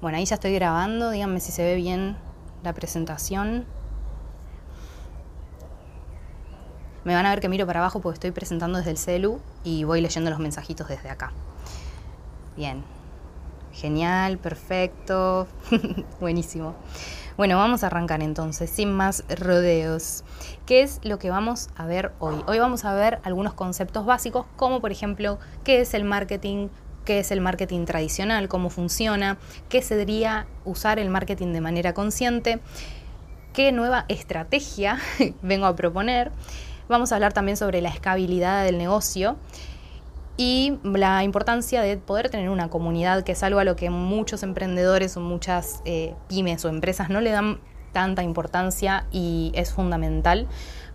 Bueno, ahí ya estoy grabando, díganme si se ve bien la presentación. Me van a ver que miro para abajo porque estoy presentando desde el celu y voy leyendo los mensajitos desde acá. Bien. Genial, perfecto. Buenísimo. Bueno, vamos a arrancar entonces, sin más rodeos. ¿Qué es lo que vamos a ver hoy? Hoy vamos a ver algunos conceptos básicos, como por ejemplo, qué es el marketing, qué es el marketing tradicional, cómo funciona, qué se debería usar el marketing de manera consciente, qué nueva estrategia vengo a proponer. Vamos a hablar también sobre la escalabilidad del negocio y la importancia de poder tener una comunidad, que es algo a lo que muchos emprendedores o muchas eh, pymes o empresas no le dan tanta importancia y es fundamental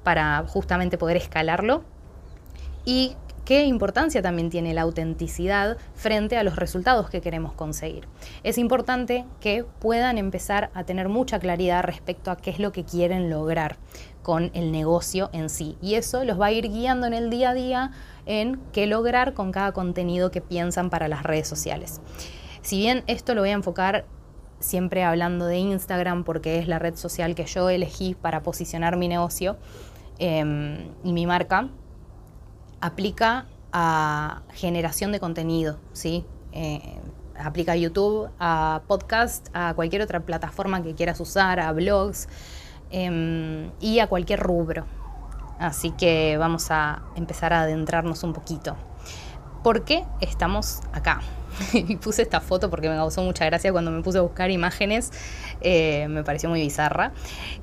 para justamente poder escalarlo. Y qué importancia también tiene la autenticidad frente a los resultados que queremos conseguir. Es importante que puedan empezar a tener mucha claridad respecto a qué es lo que quieren lograr con el negocio en sí. Y eso los va a ir guiando en el día a día en qué lograr con cada contenido que piensan para las redes sociales. Si bien esto lo voy a enfocar siempre hablando de Instagram porque es la red social que yo elegí para posicionar mi negocio em, y mi marca, aplica a generación de contenido, ¿sí? Eh, aplica a YouTube, a podcast, a cualquier otra plataforma que quieras usar, a blogs em, y a cualquier rubro. Así que vamos a empezar a adentrarnos un poquito. ¿Por qué estamos acá? y puse esta foto porque me causó mucha gracia cuando me puse a buscar imágenes, eh, me pareció muy bizarra.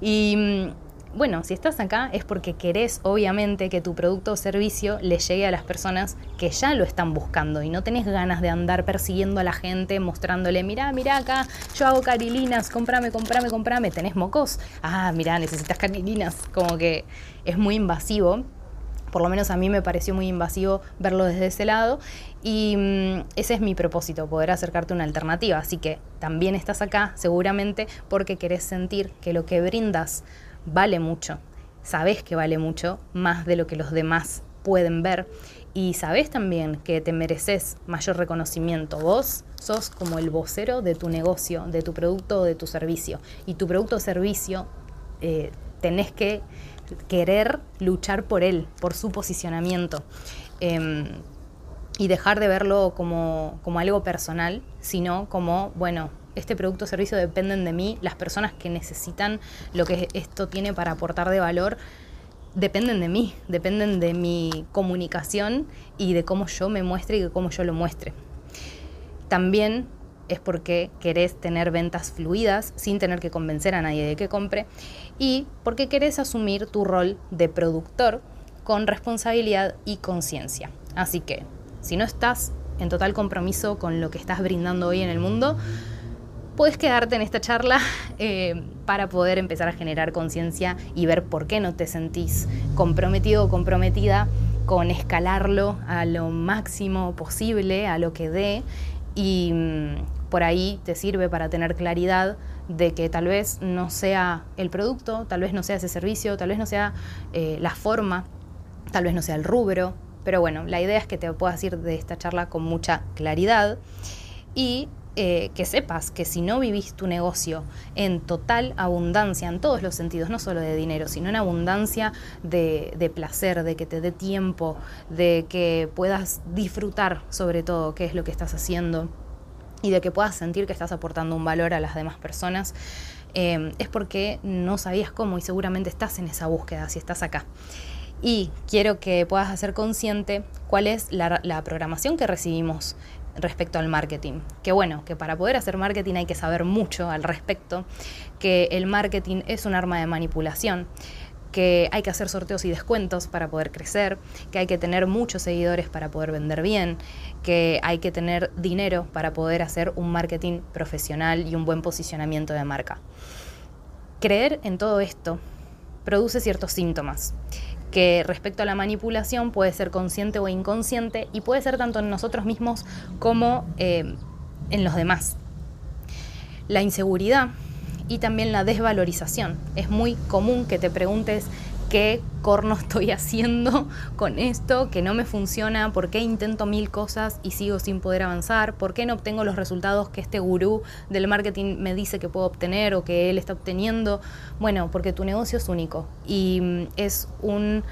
Y bueno, si estás acá es porque querés obviamente que tu producto o servicio le llegue a las personas que ya lo están buscando y no tenés ganas de andar persiguiendo a la gente mostrándole, mirá, mirá acá, yo hago carilinas, comprame, comprame, comprame, tenés mocos, ah, mirá, necesitas carilinas, como que es muy invasivo. Por lo menos a mí me pareció muy invasivo verlo desde ese lado. Y mm, ese es mi propósito, poder acercarte una alternativa. Así que también estás acá seguramente porque querés sentir que lo que brindas vale mucho, sabes que vale mucho, más de lo que los demás pueden ver y sabes también que te mereces mayor reconocimiento. Vos sos como el vocero de tu negocio, de tu producto o de tu servicio. Y tu producto o servicio eh, tenés que querer luchar por él, por su posicionamiento. Em, y dejar de verlo como, como algo personal, sino como, bueno, este producto o servicio dependen de mí, las personas que necesitan lo que esto tiene para aportar de valor dependen de mí, dependen de mi comunicación y de cómo yo me muestre y de cómo yo lo muestre. También es porque querés tener ventas fluidas sin tener que convencer a nadie de que compre y porque querés asumir tu rol de productor con responsabilidad y conciencia. Así que, si no estás en total compromiso con lo que estás brindando hoy en el mundo, puedes quedarte en esta charla eh, para poder empezar a generar conciencia y ver por qué no te sentís comprometido o comprometida con escalarlo a lo máximo posible, a lo que dé, y mm, por ahí te sirve para tener claridad de que tal vez no sea el producto, tal vez no sea ese servicio, tal vez no sea eh, la forma, tal vez no sea el rubro, pero bueno, la idea es que te puedas ir de esta charla con mucha claridad. Y eh, que sepas que si no vivís tu negocio en total abundancia, en todos los sentidos, no solo de dinero, sino en abundancia de, de placer, de que te dé tiempo, de que puedas disfrutar sobre todo qué es lo que estás haciendo y de que puedas sentir que estás aportando un valor a las demás personas, eh, es porque no sabías cómo y seguramente estás en esa búsqueda si estás acá. Y quiero que puedas hacer consciente cuál es la, la programación que recibimos respecto al marketing. Que bueno, que para poder hacer marketing hay que saber mucho al respecto, que el marketing es un arma de manipulación, que hay que hacer sorteos y descuentos para poder crecer, que hay que tener muchos seguidores para poder vender bien, que hay que tener dinero para poder hacer un marketing profesional y un buen posicionamiento de marca. Creer en todo esto produce ciertos síntomas que respecto a la manipulación puede ser consciente o inconsciente y puede ser tanto en nosotros mismos como eh, en los demás. La inseguridad y también la desvalorización. Es muy común que te preguntes qué corno estoy haciendo con esto, que no me funciona, por qué intento mil cosas y sigo sin poder avanzar, por qué no obtengo los resultados que este gurú del marketing me dice que puedo obtener o que él está obteniendo. Bueno, porque tu negocio es único y mm, es un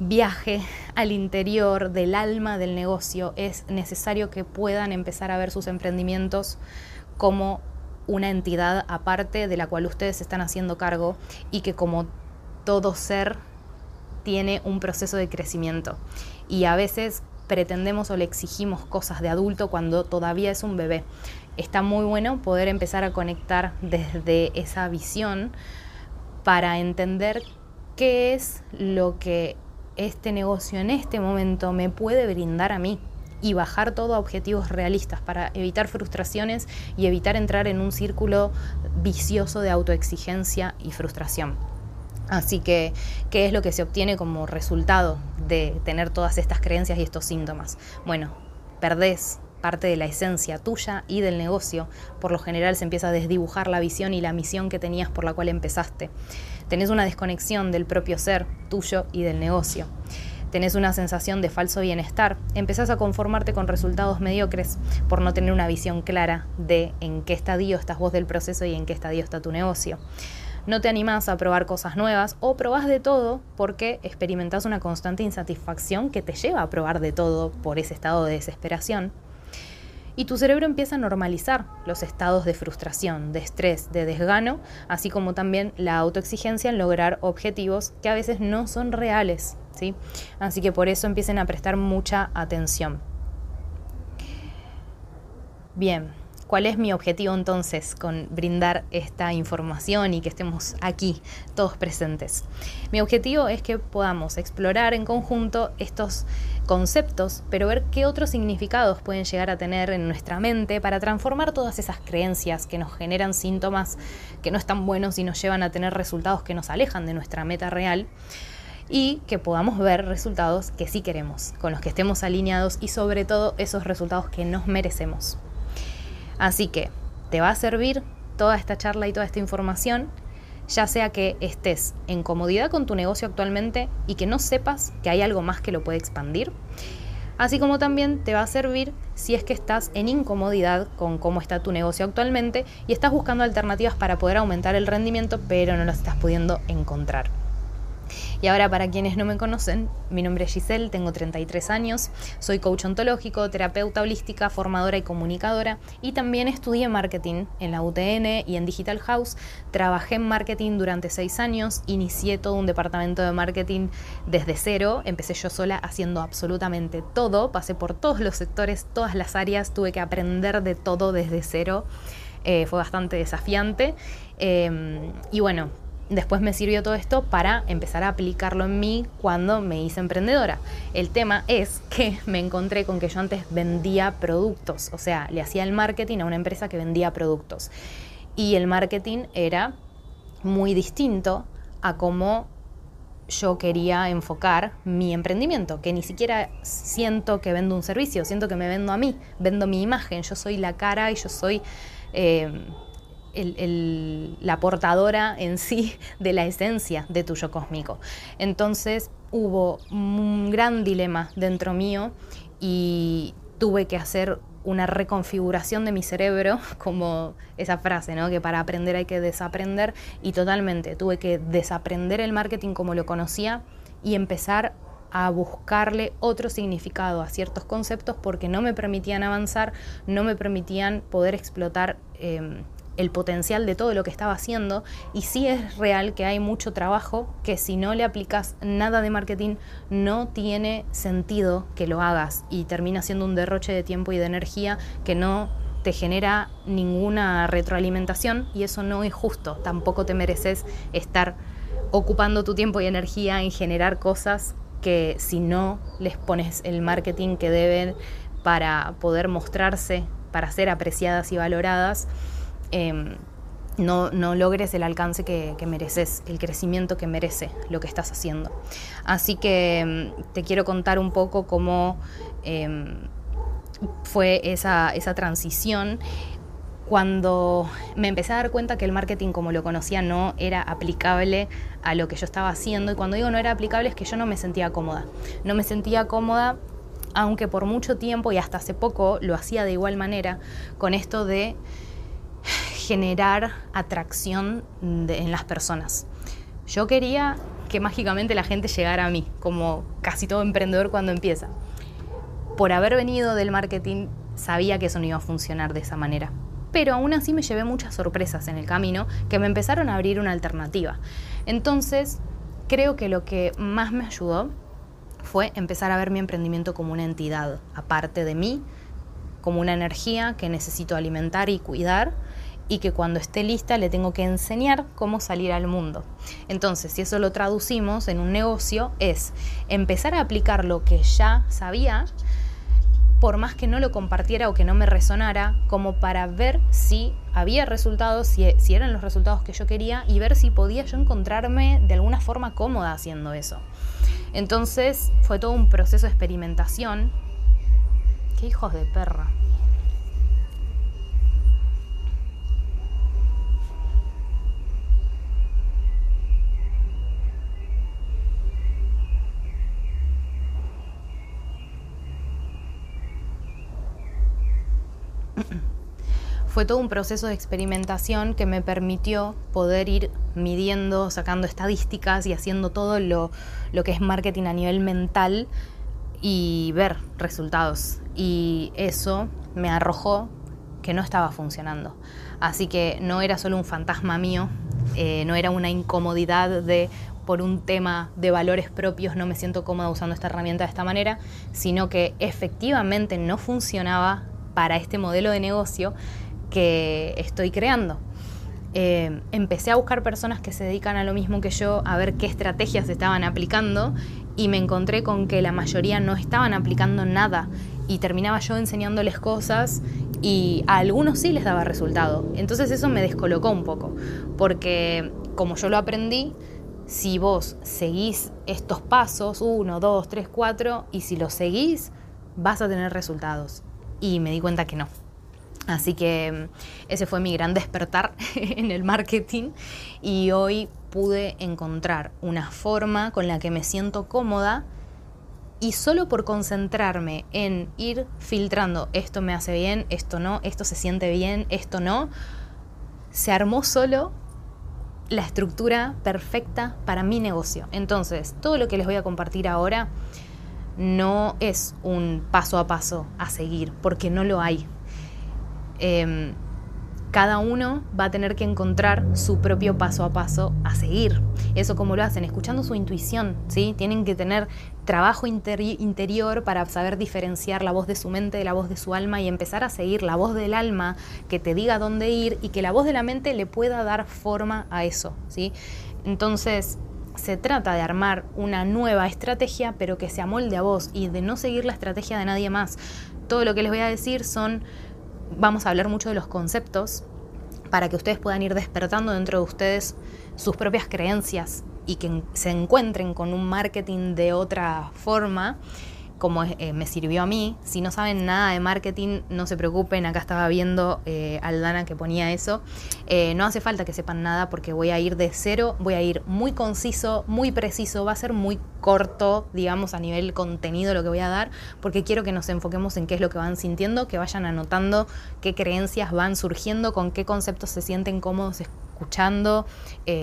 viaje al interior del alma del negocio. Es necesario que puedan empezar a ver sus emprendimientos como una entidad aparte de la cual ustedes están haciendo cargo y que como todo ser tiene un proceso de crecimiento. Y a veces pretendemos o le exigimos cosas de adulto cuando todavía es un bebé. Está muy bueno poder empezar a conectar desde esa visión para entender qué es lo que este negocio en este momento me puede brindar a mí y bajar todo a objetivos realistas para evitar frustraciones y evitar entrar en un círculo vicioso de autoexigencia y frustración. Así que, ¿qué es lo que se obtiene como resultado de tener todas estas creencias y estos síntomas? Bueno, perdés parte de la esencia tuya y del negocio. Por lo general se empieza a desdibujar la visión y la misión que tenías por la cual empezaste. Tenés una desconexión del propio ser tuyo y del negocio. Tenés una sensación de falso bienestar. Empezás a conformarte con resultados mediocres por no tener una visión clara de en qué estadio estás vos del proceso y en qué estadio está tu negocio no te animás a probar cosas nuevas o probás de todo porque experimentás una constante insatisfacción que te lleva a probar de todo por ese estado de desesperación. Y tu cerebro empieza a normalizar los estados de frustración, de estrés, de desgano, así como también la autoexigencia en lograr objetivos que a veces no son reales. ¿sí? Así que por eso empiecen a prestar mucha atención. Bien, ¿Cuál es mi objetivo entonces con brindar esta información y que estemos aquí todos presentes? Mi objetivo es que podamos explorar en conjunto estos conceptos, pero ver qué otros significados pueden llegar a tener en nuestra mente para transformar todas esas creencias que nos generan síntomas que no están buenos y nos llevan a tener resultados que nos alejan de nuestra meta real y que podamos ver resultados que sí queremos, con los que estemos alineados y sobre todo esos resultados que nos merecemos. Así que te va a servir toda esta charla y toda esta información, ya sea que estés en comodidad con tu negocio actualmente y que no sepas que hay algo más que lo puede expandir. Así como también te va a servir si es que estás en incomodidad con cómo está tu negocio actualmente y estás buscando alternativas para poder aumentar el rendimiento, pero no las estás pudiendo encontrar. Y ahora para quienes no me conocen, mi nombre es Giselle, tengo 33 años, soy coach ontológico, terapeuta holística, formadora y comunicadora y también estudié marketing en la UTN y en Digital House. Trabajé en marketing durante 6 años, inicié todo un departamento de marketing desde cero, empecé yo sola haciendo absolutamente todo, pasé por todos los sectores, todas las áreas, tuve que aprender de todo desde cero. Eh, fue bastante desafiante. Eh, y bueno, después me sirvió todo esto para empezar a aplicarlo en mí cuando me hice emprendedora. El tema es que me encontré con que yo antes vendía productos, o sea, le hacía el marketing a una empresa que vendía productos. Y el marketing era muy distinto a cómo yo quería enfocar mi emprendimiento, que ni siquiera siento que vendo un servicio, siento que me vendo a mí, vendo mi imagen, yo soy la cara y yo soy... Eh, la portadora en sí de la esencia de tu yo cósmico. Entonces hubo un gran dilema dentro mío y tuve que hacer una reconfiguración de mi cerebro, como esa frase, ¿no? Que para aprender hay que desaprender y totalmente tuve que desaprender el marketing como lo conocía y empezar a buscarle otro significado a ciertos conceptos porque no me permitían avanzar, no me permitían poder explotar em, el potencial de todo lo que estaba haciendo y sí es real que hay mucho trabajo que si no le aplicas nada de marketing no tiene sentido que lo hagas y termina siendo un derroche de tiempo y de energía que no te genera ninguna retroalimentación y eso no es justo, tampoco te mereces estar ocupando tu tiempo y energía en generar cosas que si no les pones el marketing que deben para poder mostrarse, para ser apreciadas y valoradas, em, no, logres el alcance que, mereces, el crecimiento que merece lo que estás haciendo. Así que em, te quiero contar un poco cómo em, fue esa, esa transición cuando me empecé a dar cuenta que el marketing como lo conocía no era aplicable a lo que yo estaba haciendo y cuando digo no era aplicable es que yo no me sentía cómoda. No me sentía cómoda aunque por mucho tiempo y hasta hace poco lo hacía de igual manera con esto de generar atracción en las personas. Yo quería que mágicamente la gente llegara a mí, como casi todo emprendedor cuando empieza. Por haber venido del marketing, sabía que eso no iba a funcionar de esa manera pero aún así me llevé muchas sorpresas en el camino que me empezaron a abrir una alternativa. Entonces, creo que lo que más me ayudó fue empezar a ver mi emprendimiento como una entidad, aparte de mí, como una energía que necesito alimentar y cuidar y que cuando esté lista le tengo que enseñar cómo salir al mundo. Entonces, si eso lo traducimos en un negocio, es empezar a aplicar lo que ya sabía por más que no lo compartiera o que no me resonara, como para ver si había resultados, si, eran los resultados que yo quería y ver si podía yo encontrarme de alguna forma cómoda haciendo eso. Entonces fue todo un proceso de experimentación. ¡Qué hijos de perra! fue todo un proceso de experimentación que me permitió poder ir midiendo, sacando estadísticas y haciendo todo lo, que es marketing a nivel mental y ver resultados. Y eso me arrojó que no estaba funcionando. Así que no era solo un fantasma mío, eh, no era una incomodidad de por un tema de valores propios no me siento cómoda usando esta herramienta de esta manera, sino que efectivamente no funcionaba para este modelo de negocio que estoy creando. Eh, empecé a buscar personas que se dedican a lo mismo que yo, a ver qué estrategias estaban aplicando y me encontré con que la mayoría no estaban aplicando nada y terminaba yo enseñándoles cosas y a algunos sí les daba resultado. Entonces eso me descolocó un poco, porque como yo lo aprendí, si vos seguís estos pasos, uno, dos, tres, cuatro, y si los seguís, vas a tener resultados. Y me di cuenta que no. Así que mm, ese fue mi gran despertar en el marketing y hoy pude encontrar una forma con la que me siento cómoda y solo por concentrarme en ir filtrando esto me hace bien, esto no, esto se siente bien, esto no, se armó solo la estructura perfecta para mi negocio. Entonces, todo lo que les voy a compartir ahora no es un paso a paso a seguir, porque no lo hay. Em, cada uno va a tener que encontrar su propio paso a paso a seguir. Eso como lo hacen, escuchando su intuición, ¿sí? Tienen que tener trabajo interior para saber diferenciar la voz de su mente de la voz de su alma y empezar a seguir la voz del alma que te diga dónde ir y que la voz de la mente le pueda dar forma a eso, ¿sí? Entonces, se trata de armar una nueva estrategia, pero que se amolde a vos y de no seguir la estrategia de nadie más. Todo lo que les voy a decir son vamos a hablar mucho de los conceptos para que ustedes puedan ir despertando dentro de ustedes sus propias creencias y que se encuentren con un marketing de otra forma como eh, me sirvió a mí. Si no saben nada de marketing, no se preocupen. Acá estaba viendo eh, Aldana que ponía eso. Eh, no hace falta que sepan nada porque voy a ir de cero, voy a ir muy conciso, muy preciso. Va a ser muy corto, digamos, a nivel contenido lo que voy a dar, porque quiero que nos enfoquemos en qué es lo que van sintiendo, que vayan anotando qué creencias van surgiendo, con qué conceptos se sienten cómodos escuchando,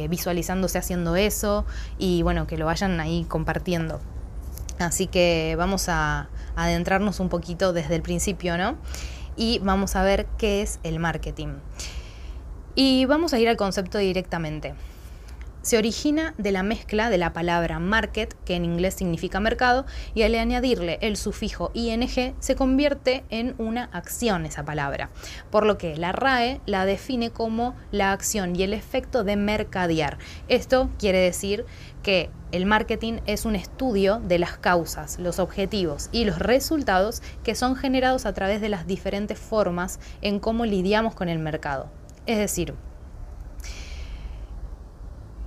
visualizándose haciendo eso y bueno, que lo vayan ahí compartiendo. Así que vamos a adentrarnos un poquito desde el principio, ¿no? Y vamos a ver qué es el marketing. Y vamos a ir al concepto directamente. Se origina de la mezcla de la palabra market, que en inglés significa mercado, y al añadirle el sufijo ing se convierte en una acción esa palabra, por lo que la RAE la define como la acción y el efecto de mercadear. Esto quiere decir que el marketing es un estudio de las causas, los objetivos y los resultados que son generados a través de las diferentes formas en cómo lidiamos con el mercado. Es decir,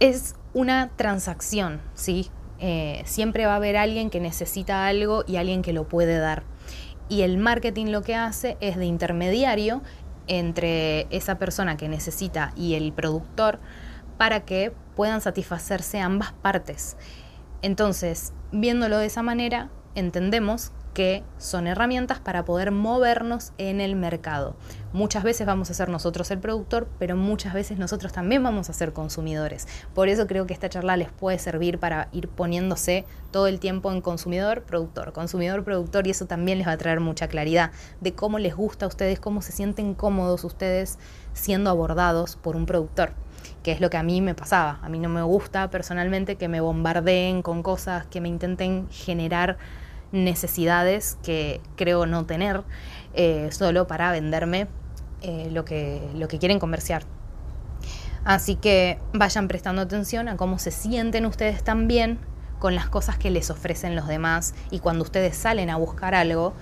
es una transacción, ¿sí? Eh, siempre va a haber alguien que necesita algo y alguien que lo puede dar. Y el marketing lo que hace es de intermediario entre esa persona que necesita y el productor para que puedan satisfacerse ambas partes. Entonces, viéndolo de esa manera, entendemos que son herramientas para poder movernos en el mercado. Muchas veces vamos a ser nosotros el productor, pero muchas veces nosotros también vamos a ser consumidores. Por eso creo que esta charla les puede servir para ir poniéndose todo el tiempo en consumidor, productor, consumidor, productor, y eso también les va a traer mucha claridad de cómo les gusta a ustedes, cómo se sienten cómodos ustedes siendo abordados por un productor que es lo que a mí me pasaba. A mí no me gusta personalmente que me bombardeen con cosas que me intenten generar necesidades que creo no tener eh, solo para venderme eh, lo, que, lo que quieren comerciar. Así que vayan prestando atención a cómo se sienten ustedes también con las cosas que les ofrecen los demás y cuando ustedes salen a buscar algo,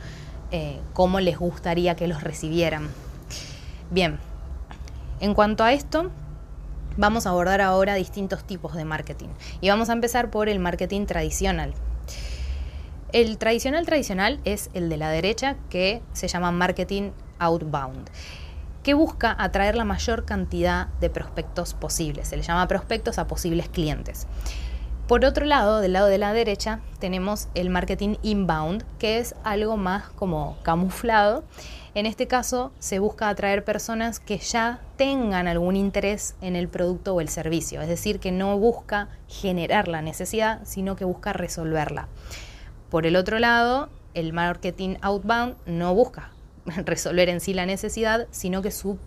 eh, cómo les gustaría que los recibieran. Bien, en cuanto a esto, vamos a abordar ahora distintos tipos de marketing y vamos a empezar por el marketing tradicional. El tradicional tradicional es el de la derecha que se llama marketing outbound que busca atraer la mayor cantidad de prospectos posibles. Se le llama prospectos a posibles clientes. Por otro lado, del lado de la derecha, tenemos el marketing inbound, que es algo más como camuflado. En este caso, se busca atraer personas que ya tengan algún interés en el producto o el servicio, es decir, que no busca generar la necesidad, sino que busca resolverla. Por el otro lado, el marketing outbound no busca resolver en sí la necesidad, sino que su,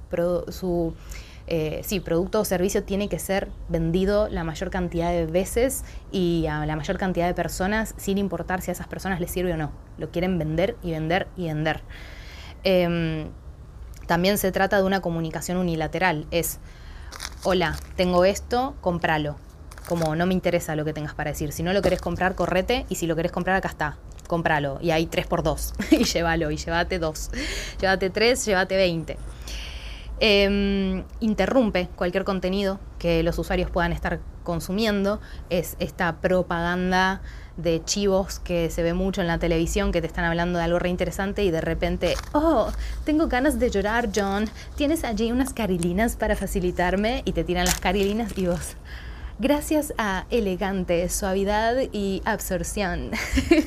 eh, producto o servicio tiene que ser vendido la mayor cantidad de veces y a la mayor cantidad de personas sin importar si a esas personas les sirve o no. Lo quieren vender y vender y vender. Em, también se trata de una comunicación unilateral. Es, hola, tengo esto, cómpralo como no me interesa lo que tengas para decir. Si no lo querés comprar, correte y si lo querés comprar, acá está. Cómpralo. Y hay 3 por 2 y llévalo y llévate 2. Llévate 3, llévate 20. Em, interrumpe cualquier contenido que los usuarios puedan estar consumiendo. Es esta propaganda de chivos que se ve mucho en la televisión que te están hablando de algo re interesante y de repente, oh, tengo ganas de llorar, John. ¿Tienes allí unas carilinas para facilitarme? Y te tiran las carilinas y vos gracias a elegante, suavidad y absorción.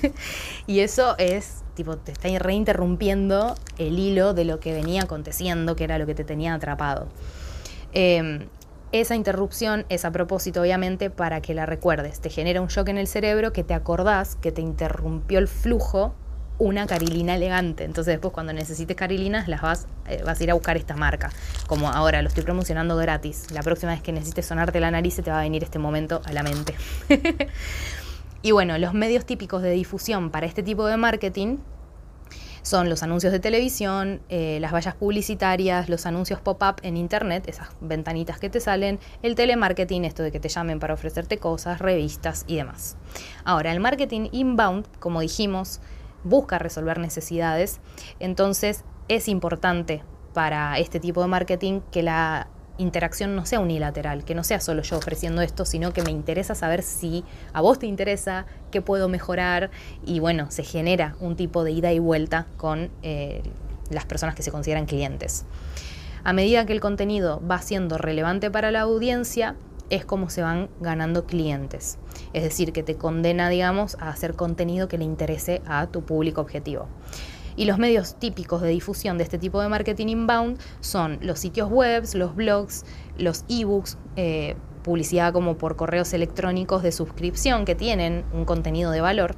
y eso es, tipo, te está reinterrumpiendo el hilo de lo que venía aconteciendo, que era lo que te tenía atrapado. Em, esa interrupción es a propósito, obviamente, para que la recuerdes. Te genera un shock en el cerebro que te acordás que te interrumpió el flujo una carilina elegante. Entonces después cuando necesites carilinas las vas, eh, vas a ir a buscar esta marca. Como ahora lo estoy promocionando gratis. La próxima vez que necesites sonarte la nariz se te va a venir este momento a la mente. y bueno, los medios típicos de difusión para este tipo de marketing son los anuncios de televisión, eh, las vallas publicitarias, los anuncios pop-up en internet, esas ventanitas que te salen, el telemarketing, esto de que te llamen para ofrecerte cosas, revistas y demás. Ahora, el marketing inbound, como dijimos, busca resolver necesidades. Entonces es importante para este tipo de marketing que la interacción no sea unilateral, que no sea solo yo ofreciendo esto, sino que me interesa saber si a vos te interesa, qué puedo mejorar y bueno, se genera un tipo de ida y vuelta con eh, las personas que se consideran clientes. A medida que el contenido va siendo relevante para la audiencia, es como se van ganando clientes. Es decir, que te condena, digamos, a hacer contenido que le interese a tu público objetivo. Y los medios típicos de difusión de este tipo de marketing inbound son los sitios web, los blogs, los ebooks, eh, publicidad como por correos electrónicos de suscripción que tienen un contenido de valor,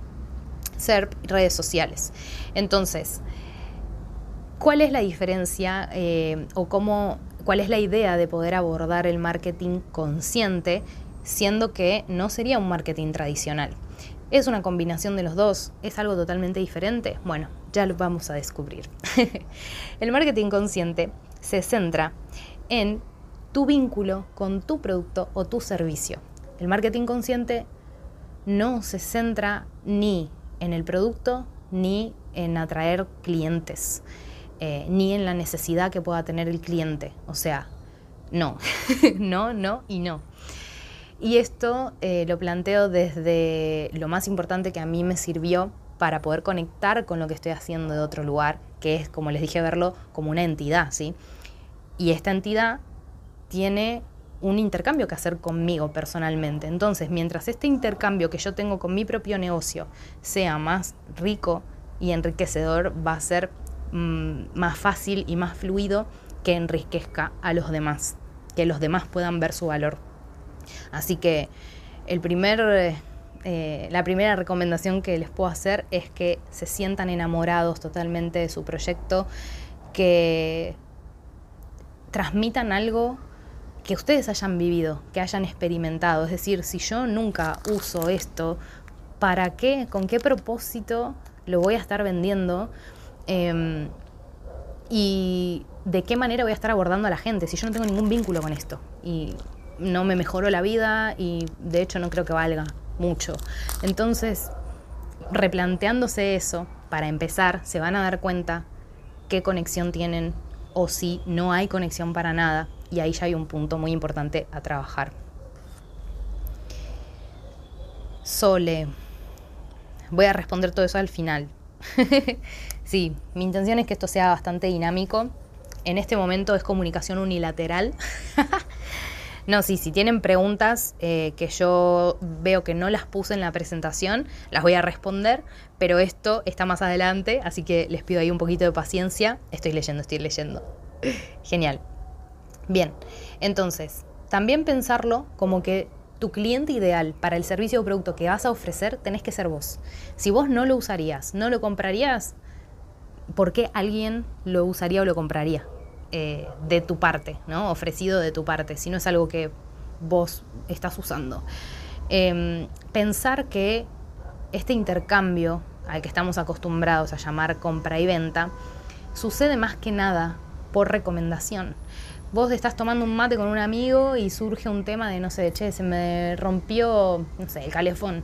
SERP redes sociales. Entonces, ¿cuál es la diferencia eh, o cómo cuál es la idea de poder abordar el marketing consciente siendo que no sería un marketing tradicional. ¿Es una combinación de los dos? ¿Es algo totalmente diferente? Bueno, ya lo vamos a descubrir. el marketing consciente se centra en tu vínculo con tu producto o tu servicio. El marketing consciente no se centra ni en el producto ni en atraer clientes, eh, ni en la necesidad que pueda tener el cliente. O sea, no, no, no y no. Y esto eh, lo planteo desde lo más importante que a mí me sirvió para poder conectar con lo que estoy haciendo de otro lugar, que es, como les dije, verlo como una entidad, ¿sí? Y esta entidad tiene un intercambio que hacer conmigo personalmente. Entonces, mientras este intercambio que yo tengo con mi propio negocio sea más rico y enriquecedor, va a ser mm, más fácil y más fluido que enriquezca a los demás, que los demás puedan ver su valor. Así que el primer, eh, la primera recomendación que les puedo hacer es que se sientan enamorados totalmente de su proyecto, que transmitan algo que ustedes hayan vivido, que hayan experimentado. Es decir, si yo nunca uso esto, ¿para qué? ¿Con qué propósito lo voy a estar vendiendo? Em, y de qué manera voy a estar abordando a la gente si yo no tengo ningún vínculo con esto. Y no me mejoró la vida y de hecho no creo que valga mucho. Entonces, replanteándose eso, para empezar, se van a dar cuenta qué conexión tienen o si no hay conexión para nada. Y ahí ya hay un punto muy importante a trabajar. Sole. Voy a responder todo eso al final. sí, mi intención es que esto sea bastante dinámico. En este momento es comunicación unilateral. No, sí, si tienen preguntas eh, que yo veo que no las puse en la presentación, las voy a responder, pero esto está más adelante, así que les pido ahí un poquito de paciencia. Estoy leyendo, estoy leyendo. Genial. Bien, entonces, también pensarlo como que tu cliente ideal para el servicio o producto que vas a ofrecer tenés que ser vos. Si vos no lo usarías, no lo comprarías, ¿por qué alguien lo usaría o lo compraría? Eh, de tu parte, ¿no? Ofrecido de tu parte, si no es algo que vos estás usando. Em, pensar que este intercambio al que estamos acostumbrados a llamar compra y venta, sucede más que nada por recomendación. Vos estás tomando un mate con un amigo y surge un tema de, no sé, che, se me rompió, no sé, el calefón.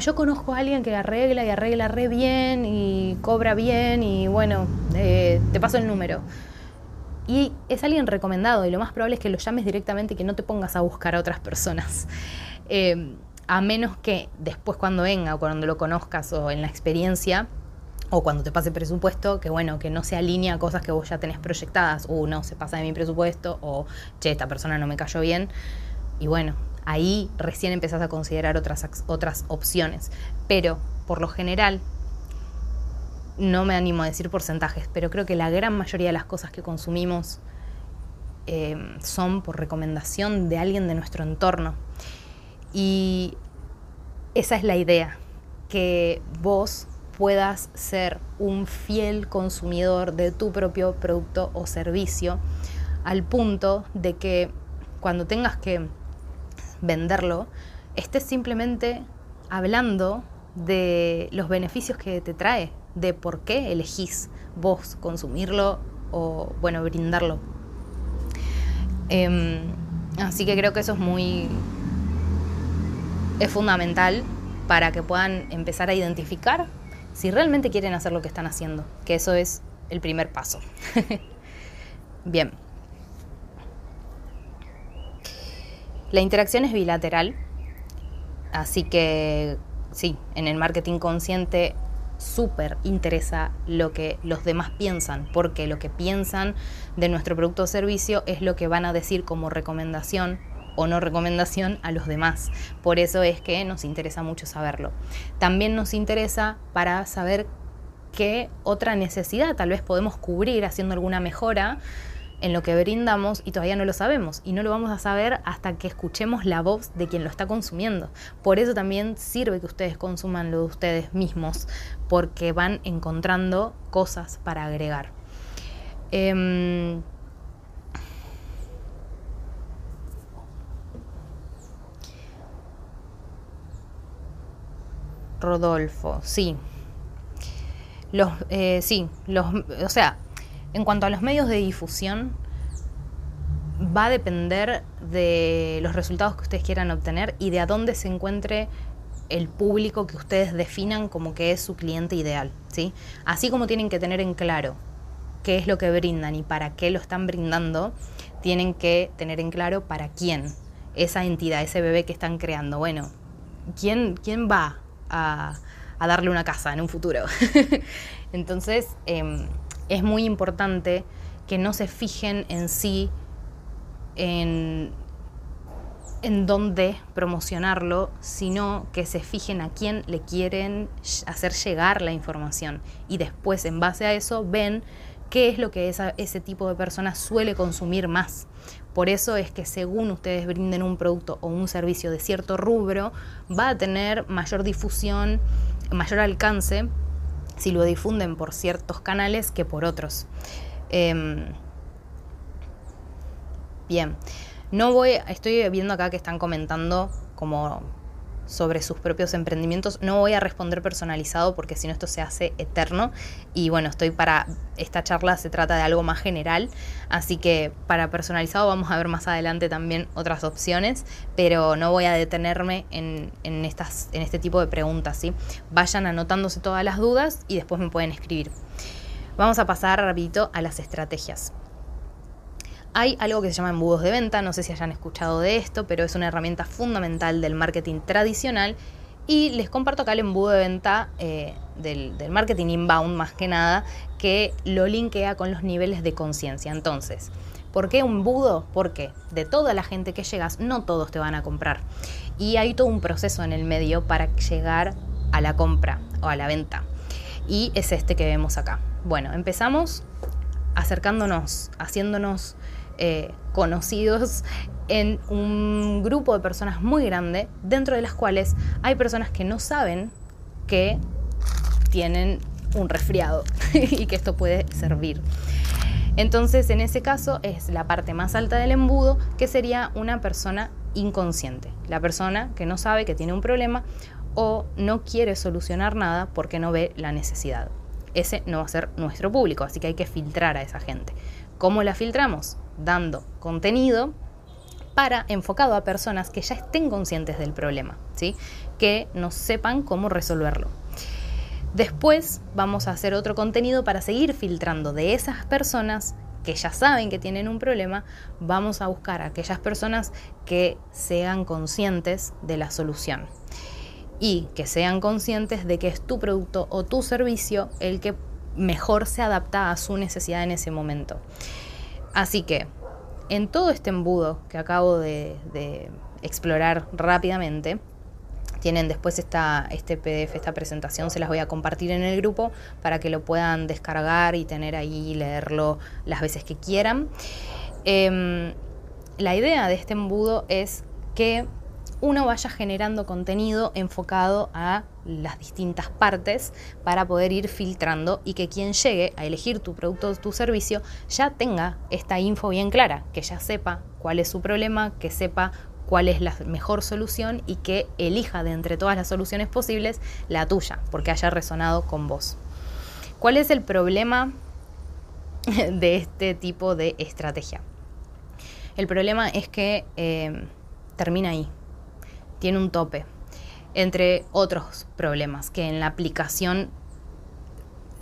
yo conozco a alguien que arregla y arregla re bien y cobra bien y bueno, eh, te paso el número y es alguien recomendado y lo más probable es que lo llames directamente y que no te pongas a buscar a otras personas. Eh, a menos que después cuando venga o cuando lo conozcas o en la experiencia o cuando te pase presupuesto, que bueno, que no se alinea a cosas que vos ya tenés proyectadas, o no, se pasa de mi presupuesto, o che, esta persona no me cayó bien. Y bueno, ahí recién empezás a considerar otras, otras opciones. Pero por lo general, no me animo a decir porcentajes, pero creo que la gran mayoría de las cosas que consumimos eh, son por recomendación de alguien de nuestro entorno. Y esa es la idea, que vos puedas ser un fiel consumidor de tu propio producto o servicio al punto de que cuando tengas que venderlo, estés simplemente hablando de los beneficios que te trae de por qué elegís vos consumirlo o, bueno, brindarlo. Em, así que creo que eso es muy... es fundamental para que puedan empezar a identificar si realmente quieren hacer lo que están haciendo, que eso es el primer paso. Bien. La interacción es bilateral, así que sí, en el marketing consciente súper interesa lo que los demás piensan, porque lo que piensan de nuestro producto o servicio es lo que van a decir como recomendación o no recomendación a los demás. Por eso es que nos interesa mucho saberlo. También nos interesa para saber qué otra necesidad tal vez podemos cubrir haciendo alguna mejora en lo que brindamos y todavía no lo sabemos y no lo vamos a saber hasta que escuchemos la voz de quien lo está consumiendo. Por eso también sirve que ustedes consuman lo de ustedes mismos porque van encontrando cosas para agregar. Em, Rodolfo, sí. Los, eh, sí, los, o sea, en cuanto a los medios de difusión, va a depender de los resultados que ustedes quieran obtener y de a dónde se encuentre el público que ustedes definan como que es su cliente ideal, ¿sí? Así como tienen que tener en claro qué es lo que brindan y para qué lo están brindando, tienen que tener en claro para quién esa entidad, ese bebé que están creando. Bueno, ¿quién, quién va a, darle una casa en un futuro? Entonces, em, es muy importante que no se fijen en sí en, en dónde promocionarlo, sino que se fijen a quién le quieren hacer llegar la información y después en base a eso ven qué es lo que ese tipo de personas suele consumir más. Por eso es que según ustedes brinden un producto o un servicio de cierto rubro, va a tener mayor difusión, mayor alcance si lo difunden por ciertos canales que por otros. Em, bien, no voy, estoy viendo acá que están comentando como sobre sus propios emprendimientos. No voy a responder personalizado porque si no esto se hace eterno. Y bueno, estoy para, esta charla se trata de algo más general, así que para personalizado vamos a ver más adelante también otras opciones, pero no voy a detenerme en, en, estas, en este tipo de preguntas. ¿sí? Vayan anotándose todas las dudas y después me pueden escribir. Vamos a pasar rapidito a las estrategias. Hay algo que se llama embudos de venta, no sé si hayan escuchado de esto, pero es una herramienta fundamental del marketing tradicional y les comparto acá el embudo de venta eh, del, marketing inbound más que nada, que lo linkea con los niveles de conciencia. Entonces, ¿por qué un embudo? Porque de toda la gente que llegas, no todos te van a comprar. Y hay todo un proceso en el medio para llegar a la compra o a la venta. Y es este que vemos acá. Bueno, empezamos acercándonos, haciéndonos eh, conocidos en un grupo de personas muy grande, dentro de las cuales hay personas que no saben que tienen un resfriado y que esto puede servir. Entonces, en ese caso, es la parte más alta del embudo, que sería una persona inconsciente, la persona que no sabe que tiene un problema o no quiere solucionar nada porque no ve la necesidad. Ese no va a ser nuestro público, así que hay que filtrar a esa gente. ¿Cómo la filtramos? Dando contenido para enfocado a personas que ya estén conscientes del problema, ¿sí? que no sepan cómo resolverlo. Después vamos a hacer otro contenido para seguir filtrando de esas personas que ya saben que tienen un problema, vamos a buscar a aquellas personas que sean conscientes de la solución y que sean conscientes de que es tu producto o tu servicio el que mejor se adapta a su necesidad en ese momento. Así que, en todo este embudo que acabo de, explorar rápidamente, tienen después esta, este PDF, esta presentación, se las voy a compartir en el grupo para que lo puedan descargar y tener ahí leerlo las veces que quieran. Em, la idea de este embudo es que uno vaya generando contenido enfocado a las distintas partes para poder ir filtrando y que quien llegue a elegir tu producto o tu servicio ya tenga esta info bien clara, que ya sepa cuál es su problema, que sepa cuál es la mejor solución y que elija de entre todas las soluciones posibles la tuya, porque haya resonado con vos. ¿Cuál es el problema de este tipo de estrategia? El problema es que eh, termina ahí, tiene un tope, entre otros problemas que en la aplicación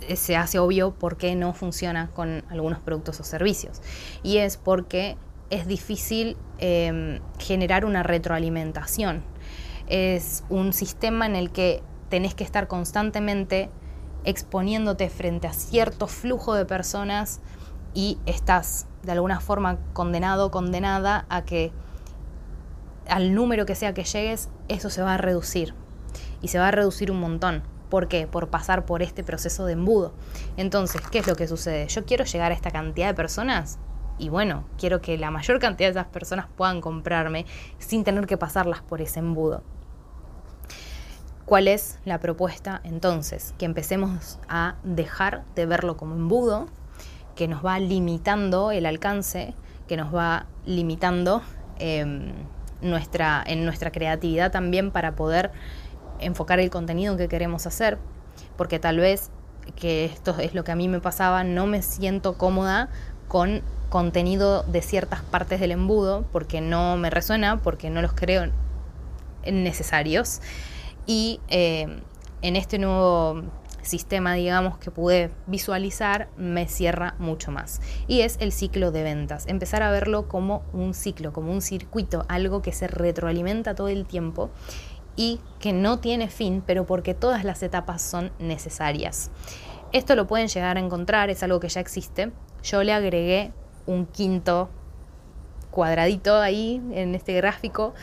eh, se hace obvio por qué no funciona con algunos productos o servicios. Y es porque es difícil em, generar una retroalimentación. Es un sistema en el que tenés que estar constantemente exponiéndote frente a cierto flujo de personas y estás de alguna forma condenado, condenada a que al número que sea que llegues, eso se va a reducir. Y se va a reducir un montón. ¿Por qué? Por pasar por este proceso de embudo. Entonces, ¿qué es lo que sucede? Yo quiero llegar a esta cantidad de personas y bueno, quiero que la mayor cantidad de esas personas puedan comprarme sin tener que pasarlas por ese embudo. ¿Cuál es la propuesta entonces? Que empecemos a dejar de verlo como embudo, que nos va limitando el alcance, que nos va limitando em, nuestra, en nuestra creatividad también para poder enfocar el contenido que queremos hacer, porque tal vez, que esto es lo que a mí me pasaba, no me siento cómoda con contenido de ciertas partes del embudo, porque no me resuena, porque no los creo necesarios. Y eh, en este nuevo sistema, digamos, que pude visualizar, me cierra mucho más. Y es el ciclo de ventas. Empezar a verlo como un ciclo, como un circuito, algo que se retroalimenta todo el tiempo y que no tiene fin, pero porque todas las etapas son necesarias. Esto lo pueden llegar a encontrar, es algo que ya existe. Yo le agregué un quinto cuadradito ahí en este gráfico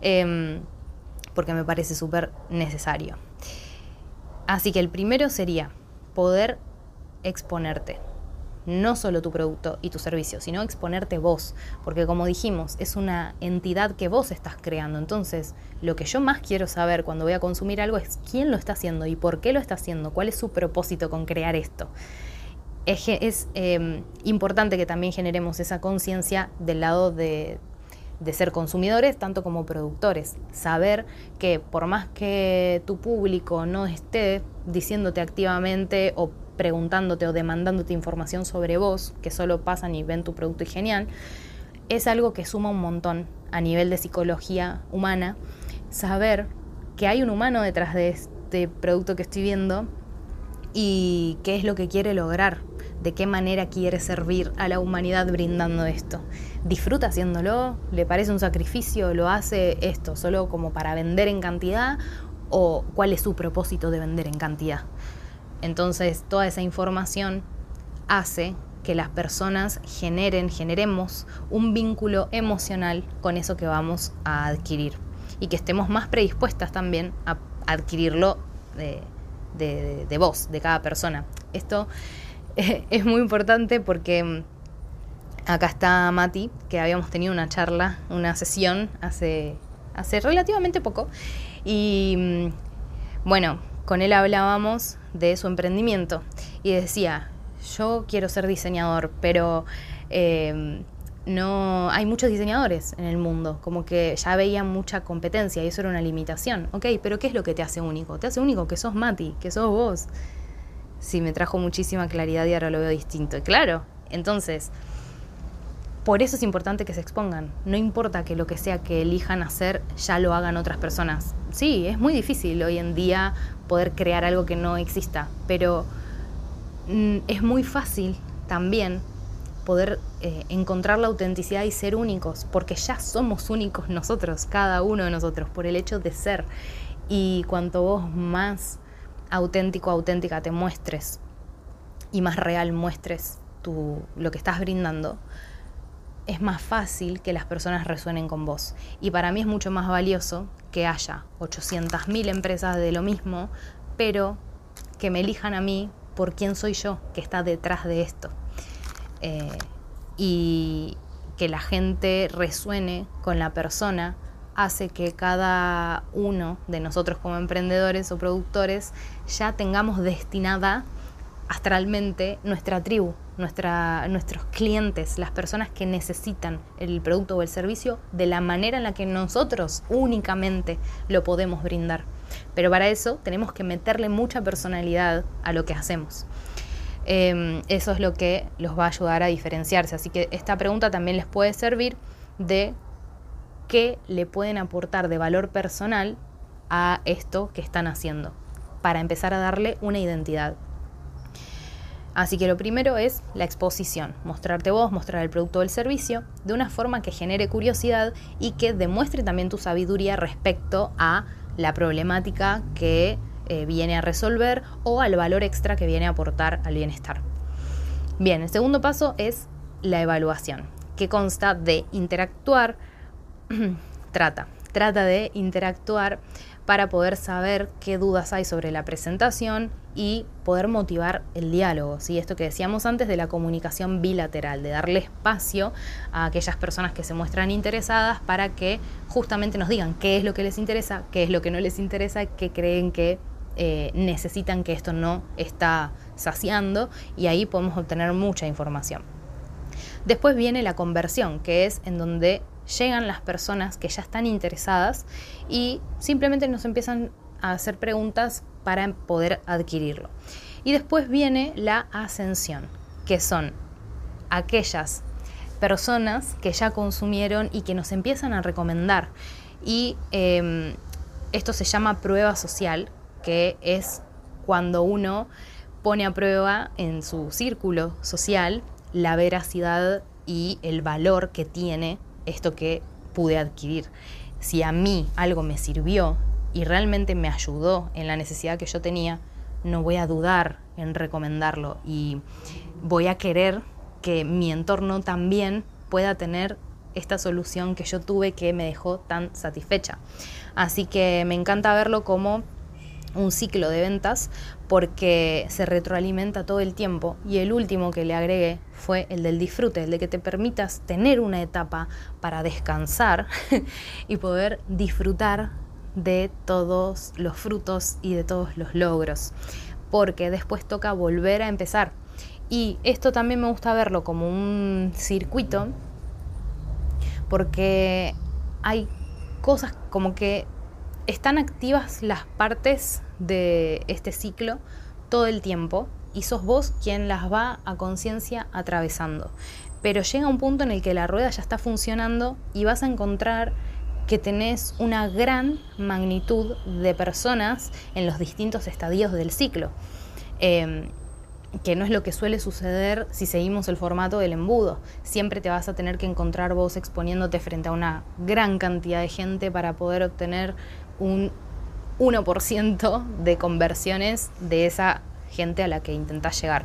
em, porque me parece súper necesario. Así que el primero sería poder exponerte. No solo tu producto y tu servicio, sino exponerte vos. Porque como dijimos, es una entidad que vos estás creando. Entonces, lo que yo más quiero saber cuando voy a consumir algo es quién lo está haciendo y por qué lo está haciendo, cuál es su propósito con crear esto. Es, em, importante que también generemos esa conciencia del lado de, de ser consumidores tanto como productores. Saber que por más que tu público no esté diciéndote activamente o preguntándote o demandándote información sobre vos, que solo pasan y ven tu producto y genial, es algo que suma un montón a nivel de psicología humana. Saber que hay un humano detrás de este producto que estoy viendo y qué es lo que quiere lograr, de qué manera quiere servir a la humanidad brindando esto. ¿Disfruta haciéndolo? ¿Le parece un sacrificio? ¿Lo hace esto solo como para vender en cantidad? ¿O cuál es su propósito de vender en cantidad? Entonces, toda esa información hace que las personas generen, generemos un vínculo emocional con eso que vamos a adquirir y que estemos más predispuestas también a adquirirlo de, de, de voz, de cada persona. Esto es muy importante porque mm, acá está Mati, que habíamos tenido una charla, una sesión hace, hace relativamente poco. Y mm, bueno, con él hablábamos de su emprendimiento y decía, yo quiero ser diseñador, pero em, no hay muchos diseñadores en el mundo, como que ya veía mucha competencia y eso era una limitación. Ok, pero ¿qué es lo que te hace único? Te hace único que sos Mati, que sos vos sí me trajo muchísima claridad y ahora lo veo distinto. claro, entonces, por eso es importante que se expongan. No importa que lo que sea que elijan hacer ya lo hagan otras personas. Sí, es muy difícil hoy en día poder crear algo que no exista, pero mm, es muy fácil también poder eh, encontrar la autenticidad y ser únicos, porque ya somos únicos nosotros, cada uno de nosotros, por el hecho de ser. Y cuanto vos más auténtico, auténtica te muestres y más real muestres tu, lo que estás brindando, es más fácil que las personas resuenen con vos. Y para mí es mucho más valioso que haya 800.000 empresas de lo mismo, pero que me elijan a mí por quién soy yo que está detrás de esto. Eh, y que la gente resuene con la persona hace que cada uno de nosotros como emprendedores o productores ya tengamos destinada astralmente nuestra tribu, nuestros clientes, las personas que necesitan el producto o el servicio de la manera en la que nosotros únicamente lo podemos brindar. Pero para eso tenemos que meterle mucha personalidad a lo que hacemos. Em, eso es lo que los va a ayudar a diferenciarse. Así que esta pregunta también les puede servir de qué le pueden aportar de valor personal a esto que están haciendo, para empezar a darle una identidad. Así que lo primero es la exposición, mostrarte vos, mostrar el producto o el servicio de una forma que genere curiosidad y que demuestre también tu sabiduría respecto a la problemática que eh, viene a resolver o al valor extra que viene a aportar al bienestar. Bien, el segundo paso es la evaluación, que consta de interactuar, trata, trata de interactuar para poder saber qué dudas hay sobre la presentación y poder motivar el diálogo. ¿sí? Esto que decíamos antes de la comunicación bilateral, de darle espacio a aquellas personas que se muestran interesadas para que justamente nos digan qué es lo que les interesa, qué es lo que no les interesa, qué creen que eh, necesitan que esto no está saciando y ahí podemos obtener mucha información. Después viene la conversión, que es en donde llegan las personas que ya están interesadas y simplemente nos empiezan a hacer preguntas para poder adquirirlo. Y después viene la ascensión, que son aquellas personas que ya consumieron y que nos empiezan a recomendar. Y em, esto se llama prueba social, que es cuando uno pone a prueba en su círculo social la veracidad y el valor que tiene esto que pude adquirir. Si a mí algo me sirvió y realmente me ayudó en la necesidad que yo tenía, no voy a dudar en recomendarlo y voy a querer que mi entorno también pueda tener esta solución que yo tuve que me dejó tan satisfecha. Así que me encanta verlo como un ciclo de ventas porque se retroalimenta todo el tiempo y el último que le agregué fue el del disfrute, el de que te permitas tener una etapa para descansar y poder disfrutar de todos los frutos y de todos los logros, porque después toca volver a empezar. Y esto también me gusta verlo como un circuito, porque hay cosas como que están activas las partes de este ciclo todo el tiempo y sos vos quien las va a conciencia atravesando. Pero llega un punto en el que la rueda ya está funcionando y vas a encontrar que tenés una gran magnitud de personas en los distintos estadios del ciclo. Em, que no es lo que suele suceder si seguimos el formato del embudo. Siempre te vas a tener que encontrar vos exponiéndote frente a una gran cantidad de gente para poder obtener un 1% de conversiones de esa gente a la que intentás llegar.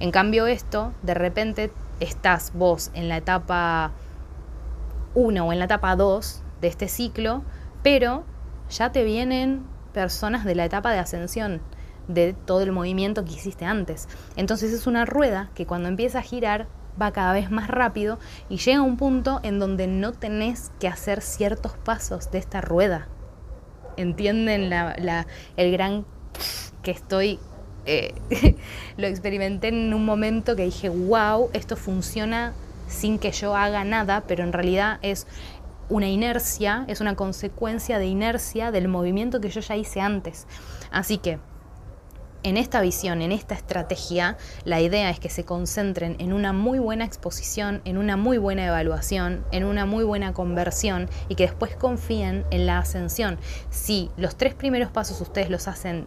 En cambio esto, de repente estás vos en la etapa 1 o en la etapa 2 de este ciclo, pero ya te vienen personas de la etapa de ascensión de todo el movimiento que hiciste antes. Entonces es una rueda que cuando empieza a girar va cada vez más rápido y llega a un punto en donde no tenés que hacer ciertos pasos de esta rueda. ¿Entienden la, el gran que estoy? Eh, lo experimenté en un momento que dije, wow, esto funciona sin que yo haga nada, pero en realidad es una inercia, es una consecuencia de inercia del movimiento que yo ya hice antes. Así que en esta visión, en esta estrategia, la idea es que se concentren en una muy buena exposición, en una muy buena evaluación, en una muy buena conversión y que después confíen en la ascensión. Si los tres primeros pasos ustedes los hacen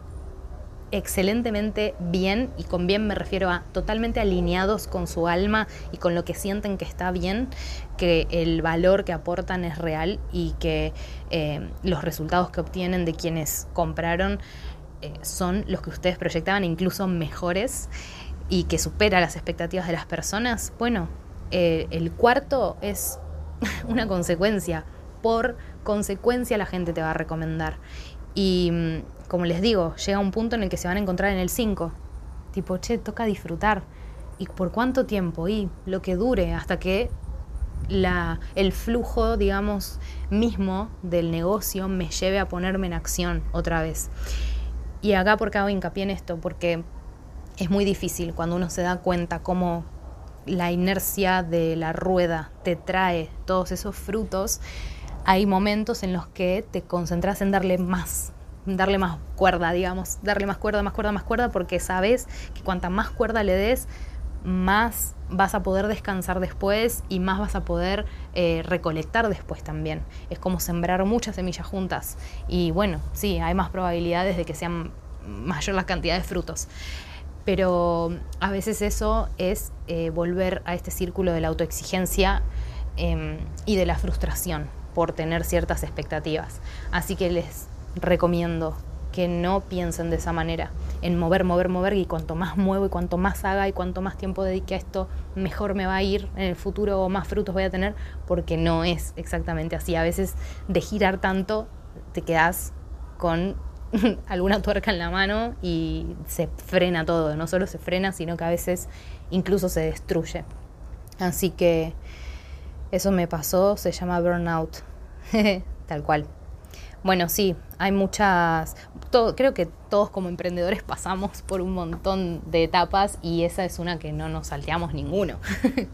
excelentemente bien, y con bien me refiero a totalmente alineados con su alma y con lo que sienten que está bien, que el valor que aportan es real y que eh, los resultados que obtienen de quienes compraron son los que ustedes proyectaban, incluso mejores y que supera las expectativas de las personas, bueno, eh, el cuarto es una consecuencia. Por consecuencia la gente te va a recomendar. Y mm, como les digo, llega un punto en el que se van a encontrar en el 5. Tipo, che, toca disfrutar. ¿Y por cuánto tiempo? Y lo que dure hasta que el flujo, digamos, mismo del negocio me lleve a ponerme en acción otra vez. Y acá porque hago hincapié en esto, porque es muy difícil cuando uno se da cuenta cómo la inercia de la rueda te trae todos esos frutos, hay momentos en los que te concentras en darle más, darle más cuerda, digamos, darle más cuerda, más cuerda, más cuerda, porque sabes que cuanta más cuerda le des, más vas a poder descansar después y más vas a poder eh, recolectar después también. Es como sembrar muchas semillas juntas. Y bueno, sí, hay más probabilidades de que sean mayor la cantidad de frutos. Pero a veces eso es eh, volver a este círculo de la autoexigencia em, y de la frustración por tener ciertas expectativas. Así que les recomiendo que no piensen de esa manera, en mover, mover, mover, y cuanto más muevo y cuanto más haga y cuanto más tiempo dedique a esto, mejor me va a ir en el futuro o más frutos voy a tener, porque no es exactamente así. A veces de girar tanto te quedas con alguna tuerca en la mano y se frena todo, no solo se frena, sino que a veces incluso se destruye. Así que eso me pasó, se llama burnout, tal cual. Bueno, sí, hay muchas, creo que todos como emprendedores pasamos por un montón de etapas y esa es una que no nos salteamos ninguno.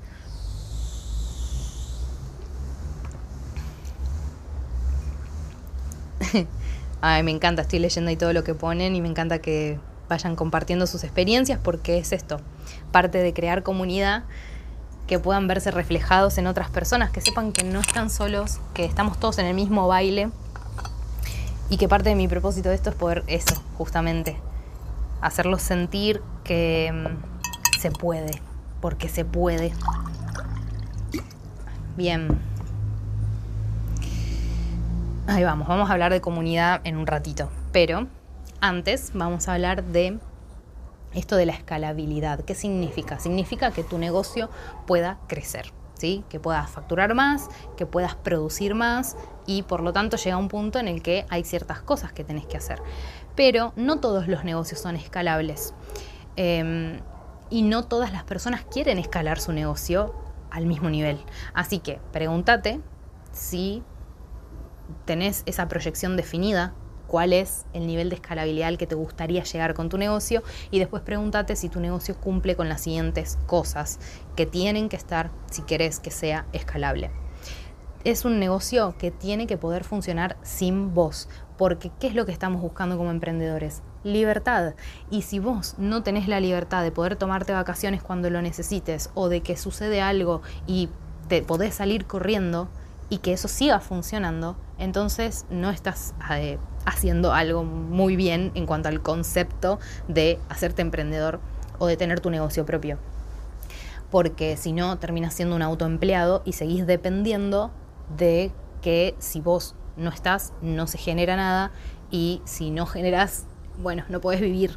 Ay, me encanta, estoy leyendo ahí todo lo que ponen y me encanta que vayan compartiendo sus experiencias porque es esto, parte de crear comunidad que puedan verse reflejados en otras personas, que sepan que no están solos, que estamos todos en el mismo baile y que parte de mi propósito de esto es poder eso, justamente, hacerlos sentir que mm, se puede, porque se puede. Bien. Ahí vamos, vamos a hablar de comunidad en un ratito, pero antes vamos a hablar de esto de la escalabilidad. ¿Qué significa? Significa que tu negocio pueda crecer. Que puedas facturar más, que puedas producir más y por lo tanto llega un punto en el que hay ciertas cosas que tenés que hacer. Pero no todos los negocios son escalables em, y no todas las personas quieren escalar su negocio al mismo nivel. Así que pregúntate si tenés esa proyección definida cuál es el nivel de escalabilidad al que te gustaría llegar con tu negocio y después pregúntate si tu negocio cumple con las siguientes cosas que tienen que estar si querés que sea escalable. Es un negocio que tiene que poder funcionar sin vos, porque ¿qué es lo que estamos buscando como emprendedores? Libertad. Y si vos no tenés la libertad de poder tomarte vacaciones cuando lo necesites o de que sucede algo y te podés salir corriendo, y que eso siga funcionando, entonces no estás eh, haciendo algo muy bien en cuanto al concepto de hacerte emprendedor o de tener tu negocio propio. Porque si no, terminas siendo un autoempleado y seguís dependiendo de que si vos no estás, no se genera nada y si no generas, bueno, no puedes vivir.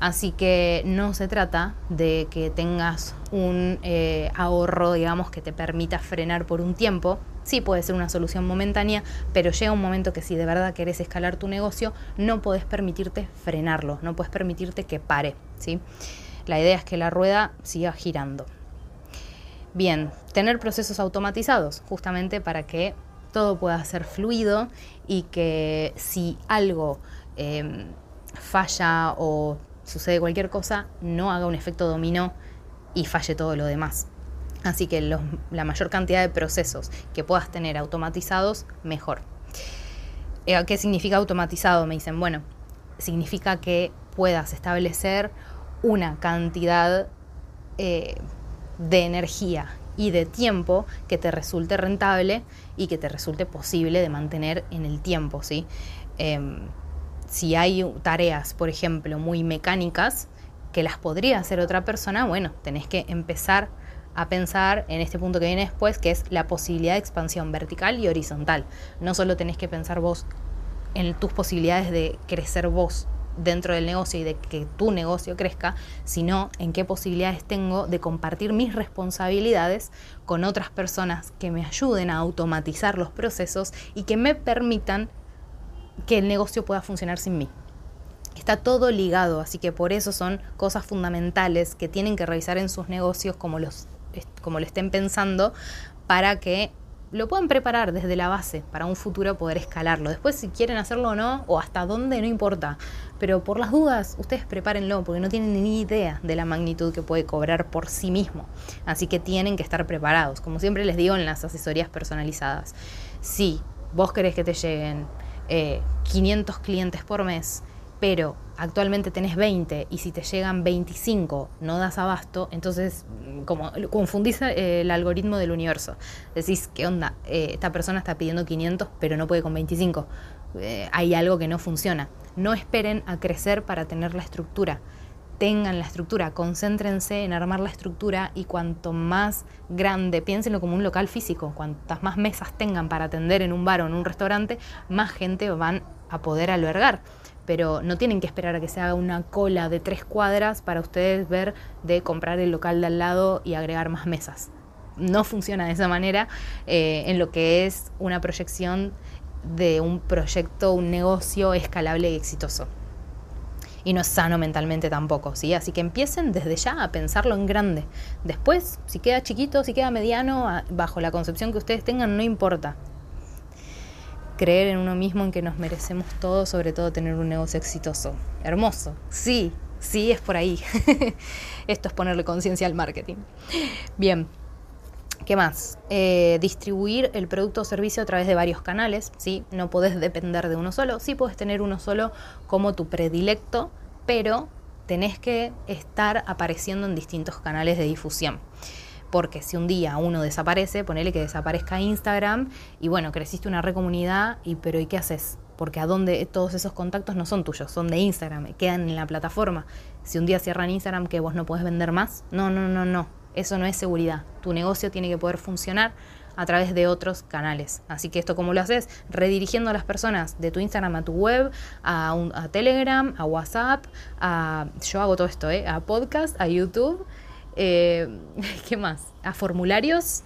Así que no se trata de que tengas un eh, ahorro, digamos, que te permita frenar por un tiempo, Sí puede ser una solución momentánea, pero llega un momento que si de verdad querés escalar tu negocio, no podés permitirte frenarlo, no puedes permitirte que pare. ¿sí? La idea es que la rueda siga girando. Bien, tener procesos automatizados, justamente para que todo pueda ser fluido y que si algo em, falla o sucede cualquier cosa, no haga un efecto dominó y falle todo lo demás. Así que la mayor cantidad de procesos que puedas tener automatizados, mejor. Eh, ¿Qué significa automatizado? Me dicen, bueno, significa que puedas establecer una cantidad eh, de energía y de tiempo que te resulte rentable y que te resulte posible de mantener en el tiempo. ¿sí? Em, si hay tareas, por ejemplo, muy mecánicas, que las podría hacer otra persona, bueno, tenés que empezar a pensar en este punto que viene después, que es la posibilidad de expansión vertical y horizontal. No solo tenés que pensar vos en tus posibilidades de crecer vos dentro del negocio y de que tu negocio crezca, sino en qué posibilidades tengo de compartir mis responsabilidades con otras personas que me ayuden a automatizar los procesos y que me permitan que el negocio pueda funcionar sin mí. Está todo ligado, así que por eso son cosas fundamentales que tienen que revisar en sus negocios como los como lo estén pensando, para que lo puedan preparar desde la base para un futuro poder escalarlo. Después si quieren hacerlo o no, o hasta dónde, no importa. Pero por las dudas, ustedes prepárenlo, porque no tienen ni idea de la magnitud que puede cobrar por sí mismo. Así que tienen que estar preparados. Como siempre les digo en las asesorías personalizadas. Si vos querés que te lleguen 500 eh, clientes por mes, pero actualmente tenés 20 y si te llegan 25 no das abasto, entonces mm, como confundís eh, el algoritmo del universo. Decís, ¿qué onda? Eh, esta persona está pidiendo 500 pero no puede con 25. Eh, hay algo que no funciona. No esperen a crecer para tener la estructura. Tengan la estructura, concéntrense en armar la estructura y cuanto más grande, piénsenlo como un local físico, cuantas más mesas tengan para atender en un bar o en un restaurante, más gente van a poder albergar pero no tienen que esperar a que se haga una cola de tres cuadras para ustedes ver de comprar el local de al lado y agregar más mesas. No funciona de esa manera eh, en lo que es una proyección de un proyecto, un negocio escalable y exitoso. Y no es sano mentalmente tampoco, ¿sí? Así que empiecen desde ya a pensarlo en grande. Después, si queda chiquito, si queda mediano, bajo la concepción que ustedes tengan, no importa creer en uno mismo, en que nos merecemos todo, sobre todo tener un negocio exitoso. Hermoso, sí, sí, es por ahí. Esto es ponerle conciencia al marketing. Bien, ¿Qué más? Eh, distribuir el producto o servicio a través de varios canales, ¿sí? No podés depender de uno solo, sí puedes tener uno solo como tu predilecto, pero tenés que estar apareciendo en distintos canales de difusión. Porque si un día uno desaparece, ponele que desaparezca Instagram y bueno, creciste una red comunidad, y pero ¿y qué haces? Porque a dónde todos esos contactos no son tuyos, son de Instagram, quedan en la plataforma. Si un día cierran Instagram que vos no podés vender más, no, no, no, no. Eso no es seguridad. Tu negocio tiene que poder funcionar a través de otros canales. Así que esto cómo lo haces? Redirigiendo a las personas de tu Instagram a tu web, a, a Telegram, a WhatsApp, a, yo hago todo esto, ¿eh? a podcast, a YouTube eh, ¿qué más? A formularios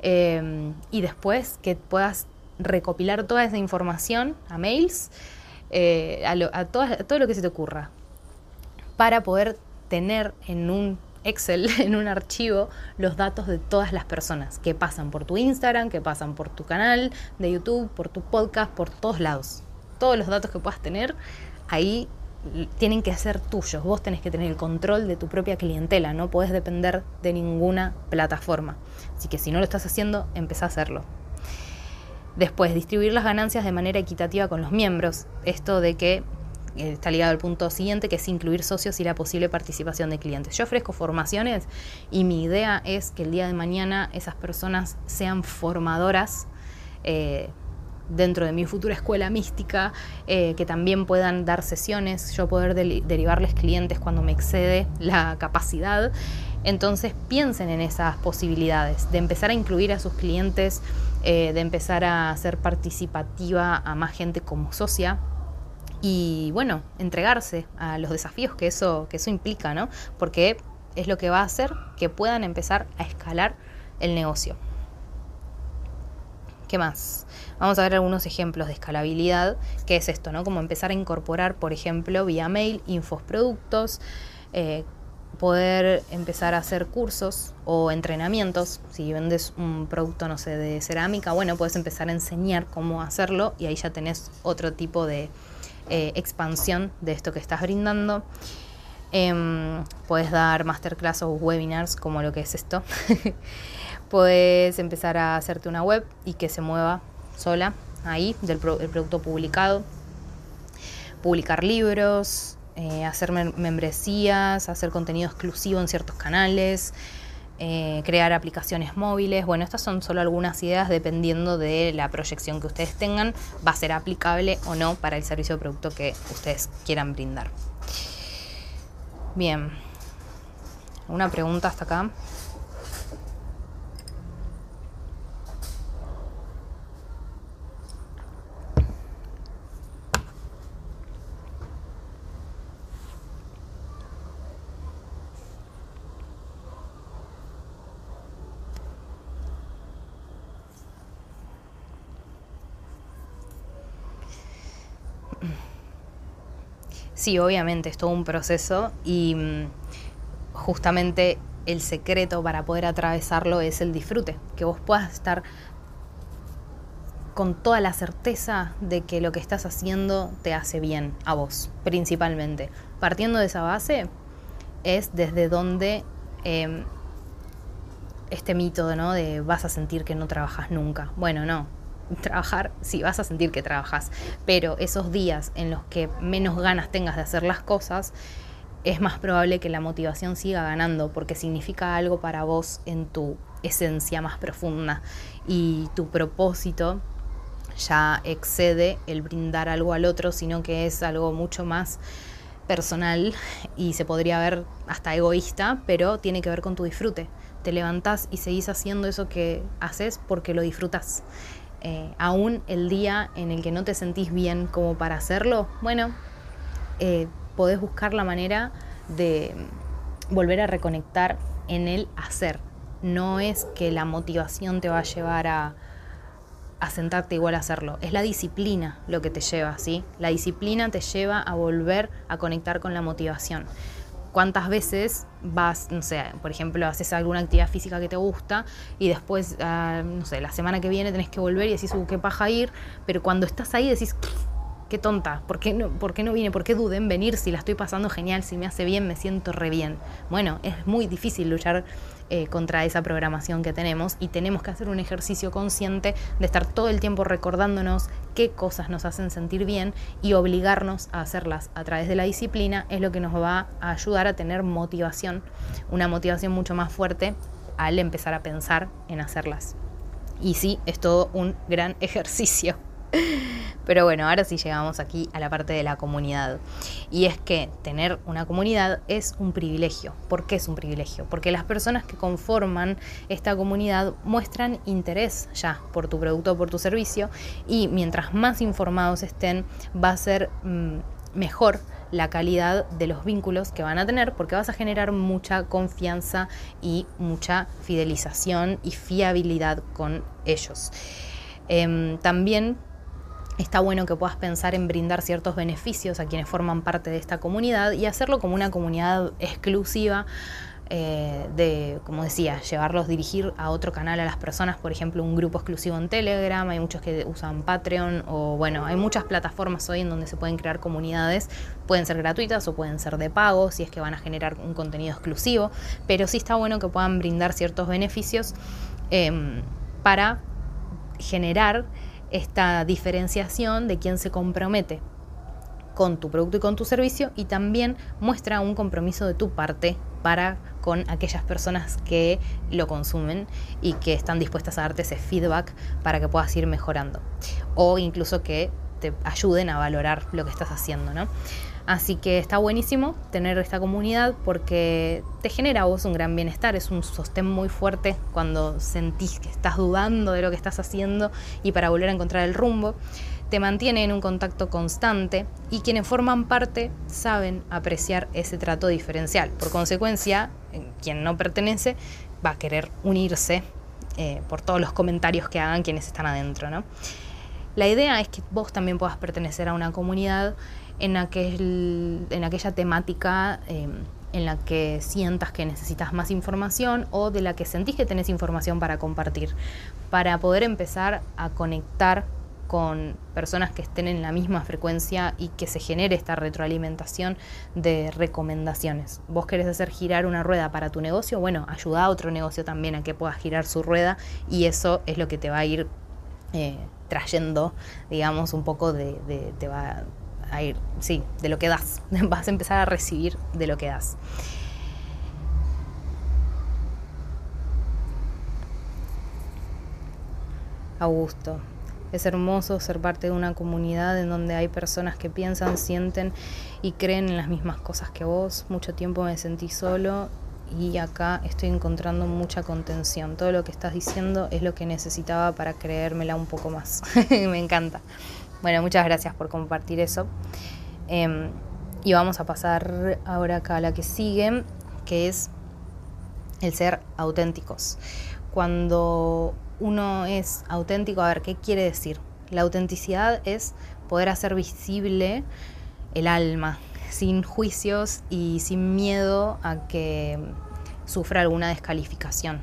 eh, y después que puedas recopilar toda esa información a mails, eh, a, todo, lo que se te ocurra, para poder tener en un Excel, en un archivo, los datos de todas las personas que pasan por tu Instagram, que pasan por tu canal de YouTube, por tu podcast, por todos lados. Todos los datos que puedas tener, ahí tienen que ser tuyos. Vos tenés que tener el control de tu propia clientela, no podés depender de ninguna plataforma. Así que si no lo estás haciendo, empezá a hacerlo. Después, distribuir las ganancias de manera equitativa con los miembros. Esto de que eh, está ligado al punto siguiente, que es incluir socios y la posible participación de clientes. Yo ofrezco formaciones y mi idea es que el día de mañana esas personas sean formadoras. Eh, dentro de mi futura escuela mística, eh, que también puedan dar sesiones, yo poder derivarles clientes cuando me excede la capacidad. Entonces piensen en esas posibilidades, de empezar a incluir a sus clientes, eh, de empezar a ser participativa a más gente como socia, y bueno, entregarse a los desafíos que eso, que eso implica, ¿no? Porque es lo que va a hacer que puedan empezar a escalar el negocio. ¿Qué más? Vamos a ver algunos ejemplos de escalabilidad, que es esto, ¿no? Como empezar a incorporar, por ejemplo, vía mail, infos productos, eh, poder empezar a hacer cursos o entrenamientos. Si vendes un producto, no sé, de cerámica, bueno, puedes empezar a enseñar cómo hacerlo y ahí ya tenés otro tipo de eh, expansión de esto que estás brindando. Em, puedes dar masterclass o webinars como lo que es esto. Puedes empezar a hacerte una web y que se mueva sola ahí del producto publicado. Publicar libros, eh, hacer membresías, hacer contenido exclusivo en ciertos canales, eh, crear aplicaciones móviles. Bueno, estas son solo algunas ideas dependiendo de la proyección que ustedes tengan. Va a ser aplicable o no para el servicio o producto que ustedes quieran brindar. Bien. ¿Una pregunta hasta acá? Sí, obviamente, es todo un proceso y mm, justamente el secreto para poder atravesarlo es el disfrute, que vos puedas estar con toda la certeza de que lo que estás haciendo te hace bien a vos, principalmente. Partiendo de esa base, es desde donde em, este mito ¿no? de vas a sentir que no trabajas nunca. Bueno, no, trabajar, sí, vas a sentir que trabajas, pero esos días en los que menos ganas tengas de hacer las cosas, es más probable que la motivación siga ganando porque significa algo para vos en tu esencia más profunda y tu propósito ya excede el brindar algo al otro, sino que es algo mucho más personal y se podría ver hasta egoísta, pero tiene que ver con tu disfrute. Te levantás y seguís haciendo eso que haces porque lo disfrutas. Eh, aún el día en el que no te sentís bien como para hacerlo, bueno, eh, podés buscar la manera de volver a reconectar en el hacer. No es que la motivación te va a llevar a, a sentarte igual a hacerlo. Es la disciplina lo que te lleva, ¿sí? La disciplina te lleva a volver a conectar con la motivación cuántas veces vas, no sé, por ejemplo, haces alguna actividad física que te gusta y después, ah, no sé, la semana que viene tenés que volver y decís, uh, qué paja ir, pero cuando estás ahí decís, qué tonta, ¿por qué, no, ¿por qué no vine? ¿Por qué dudé en venir si la estoy pasando genial, si me hace bien, me siento re bien? Bueno, es muy difícil luchar eh, contra esa programación que tenemos y tenemos que hacer un ejercicio consciente de estar todo el tiempo recordándonos qué cosas nos hacen sentir bien y obligarnos a hacerlas a través de la disciplina es lo que nos va a ayudar a tener motivación, una motivación mucho más fuerte al empezar a pensar en hacerlas. Y sí, es todo un gran ejercicio. Pero bueno, ahora sí llegamos aquí a la parte de la comunidad. Y es que tener una comunidad es un privilegio. ¿Por qué es un privilegio? Porque las personas que conforman esta comunidad muestran interés ya por tu producto o por tu servicio y mientras más informados estén va a ser mm, mejor la calidad de los vínculos que van a tener porque vas a generar mucha confianza y mucha fidelización y fiabilidad con ellos. Em, también está bueno que puedas pensar en brindar ciertos beneficios a quienes forman parte de esta comunidad y hacerlo como una comunidad exclusiva eh, de, como decía, llevarlos, dirigir a otro canal a las personas, por ejemplo, un grupo exclusivo en Telegram, hay muchos que usan Patreon o bueno, hay muchas plataformas hoy en donde se pueden crear comunidades, pueden ser gratuitas o pueden ser de pago, si es que van a generar un contenido exclusivo, pero sí está bueno que puedan brindar ciertos beneficios em, para generar esta diferenciación de quién se compromete con tu producto y con tu servicio y también muestra un compromiso de tu parte para con aquellas personas que lo consumen y que están dispuestas a darte ese feedback para que puedas ir mejorando o incluso que te ayuden a valorar lo que estás haciendo, ¿no? Así que está buenísimo tener esta comunidad porque te genera a vos un gran bienestar, es un sostén muy fuerte cuando sentís que estás dudando de lo que estás haciendo y para volver a encontrar el rumbo te mantiene en un contacto constante y quienes forman parte saben apreciar ese trato diferencial. Por consecuencia, quien no pertenece va a querer unirse eh, por todos los comentarios que hagan quienes están adentro. ¿no? La idea es que vos también puedas pertenecer a una comunidad en, aquel, en aquella temática em, en la que sientas que necesitas más información o de la que sentís que tenés información para compartir, para poder empezar a conectar con personas que estén en la misma frecuencia y que se genere esta retroalimentación de recomendaciones. Vos querés hacer girar una rueda para tu negocio, bueno, ayuda a otro negocio también a que pueda girar su rueda y eso es lo que te va a ir eh, trayendo, digamos, un poco de, de, te va a ir, sí, de lo que das. Vas a empezar a recibir de lo que das. Augusto. Es hermoso ser parte de una comunidad en donde hay personas que piensan, sienten y creen en las mismas cosas que vos. Mucho tiempo me sentí solo y acá estoy encontrando mucha contención. Todo lo que estás diciendo es lo que necesitaba para creérmela un poco más. me encanta. Bueno, muchas gracias por compartir eso. Em, y vamos a pasar ahora acá a la que sigue, que es el ser auténticos. Cuando uno es auténtico, a ver, ¿qué quiere decir? La autenticidad es poder hacer visible el alma, sin juicios y sin miedo a que sufra alguna descalificación.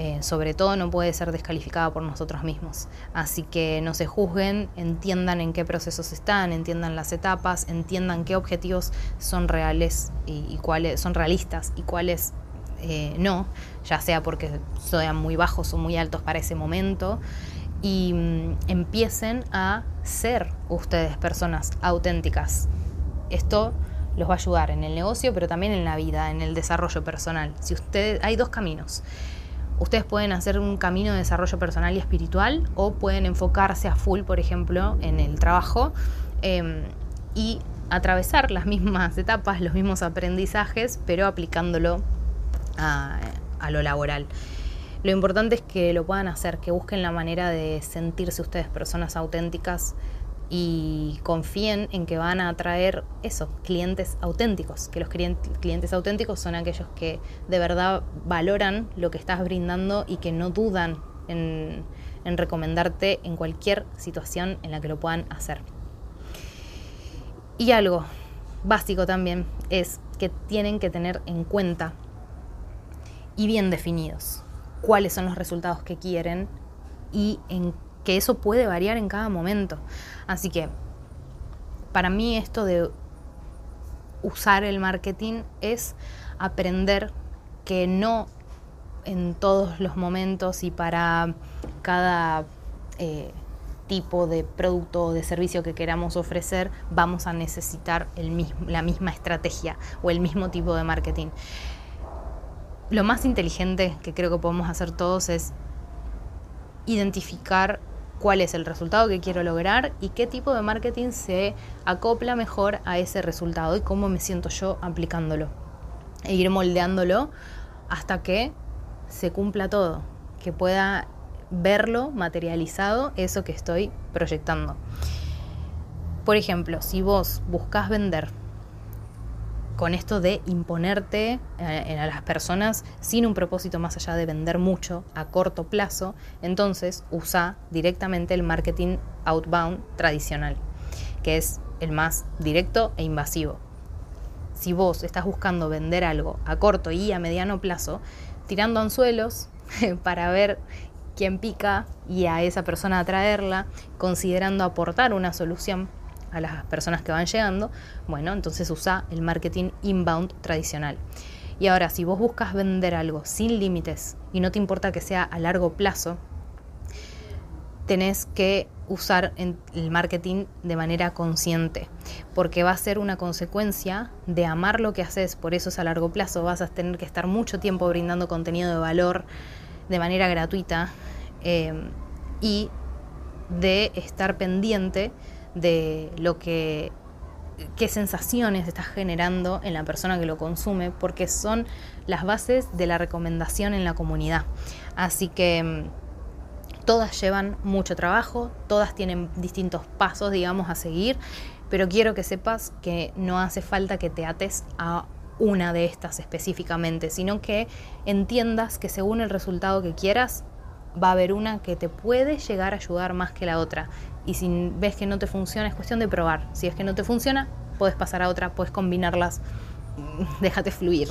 Eh, sobre todo no puede ser descalificada por nosotros mismos. Así que no se juzguen, entiendan en qué procesos están, entiendan las etapas, entiendan qué objetivos son reales y cuáles son realistas y cuáles eh, no, ya sea porque sean muy bajos o muy altos para ese momento, y mm, empiecen a ser ustedes personas auténticas. Esto los va a ayudar en el negocio, pero también en la vida, en el desarrollo personal. Si usted, hay dos caminos. Ustedes pueden hacer un camino de desarrollo personal y espiritual o pueden enfocarse a full, por ejemplo, en el trabajo em, y atravesar las mismas etapas, los mismos aprendizajes, pero aplicándolo a, lo laboral. Lo importante es que lo puedan hacer, que busquen la manera de sentirse ustedes personas auténticas y confíen en que van a atraer eso, clientes auténticos, que los clientes auténticos son aquellos que de verdad valoran lo que estás brindando y que no dudan en, en recomendarte en cualquier situación en la que lo puedan hacer. Y algo básico también es que tienen que tener en cuenta y bien definidos. Cuáles son los resultados que quieren y en que eso puede variar en cada momento. Así que para mí esto de usar el marketing es aprender que no en todos los momentos y para cada eh, tipo de producto o de servicio que queramos ofrecer, vamos a necesitar la misma estrategia o el mismo tipo de marketing. Lo más inteligente que creo que podemos hacer todos es identificar cuál es el resultado que quiero lograr y qué tipo de marketing se acopla mejor a ese resultado y cómo me siento yo aplicándolo. E ir moldeándolo hasta que se cumpla todo, que pueda verlo materializado eso que estoy proyectando. Por ejemplo, si vos buscas vender con esto de imponerte eh, a las personas sin un propósito más allá de vender mucho a corto plazo, entonces usa directamente el marketing outbound tradicional, que es el más directo e invasivo. Si vos estás buscando vender algo a corto y a mediano plazo, tirando anzuelos para ver quién pica y a esa persona atraerla, considerando aportar una solución a las personas que van llegando, bueno, entonces usa el marketing inbound tradicional. Y ahora, si vos buscas vender algo sin límites y no te importa que sea a largo plazo, tenés que usar el marketing de manera consciente, porque va a ser una consecuencia de amar lo que haces, por eso es a largo plazo, vas a tener que estar mucho tiempo brindando contenido de valor de manera gratuita eh, y de estar pendiente de lo que qué sensaciones estás generando en la persona que lo consume, porque son las bases de la recomendación en la comunidad. Así que mm, todas llevan mucho trabajo, todas tienen distintos pasos, digamos, a seguir, pero quiero que sepas que no hace falta que te ates a una de estas específicamente, sino que entiendas que según el resultado que quieras, va a haber una que te puede llegar a ayudar más que la otra. Y si ves que no te funciona, es cuestión de probar. Si es que no te funciona, puedes pasar a otra, puedes combinarlas. Déjate fluir.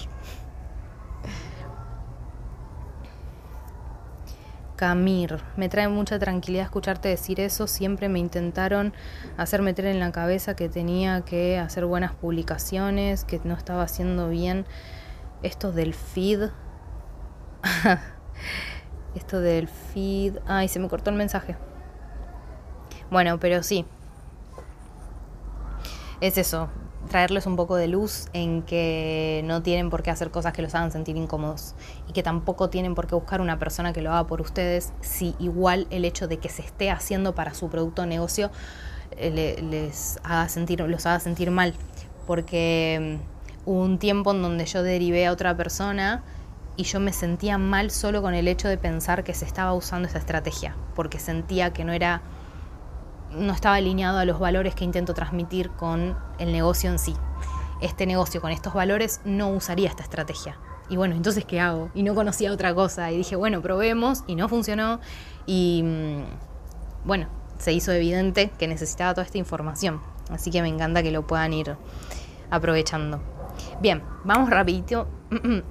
Camir, me trae mucha tranquilidad escucharte decir eso. Siempre me intentaron hacer meter en la cabeza que tenía que hacer buenas publicaciones, que no estaba haciendo bien esto del feed. Esto del feed. Ay, se me cortó el mensaje. Bueno, pero sí. Es eso, traerles un poco de luz en que no tienen por qué hacer cosas que los hagan sentir incómodos y que tampoco tienen por qué buscar una persona que lo haga por ustedes si igual el hecho de que se esté haciendo para su producto o negocio eh, les haga sentir, los haga sentir mal. Porque mm, hubo un tiempo en donde yo derivé a otra persona y yo me sentía mal solo con el hecho de pensar que se estaba usando esa estrategia, porque sentía que no era no estaba alineado a los valores que intento transmitir con el negocio en sí. Este negocio con estos valores no usaría esta estrategia. Y bueno, entonces ¿qué hago? Y no conocía otra cosa y dije, bueno, probemos y no funcionó y mm, bueno, se hizo evidente que necesitaba toda esta información. Así que me encanta que lo puedan ir aprovechando. Bien, vamos rapidito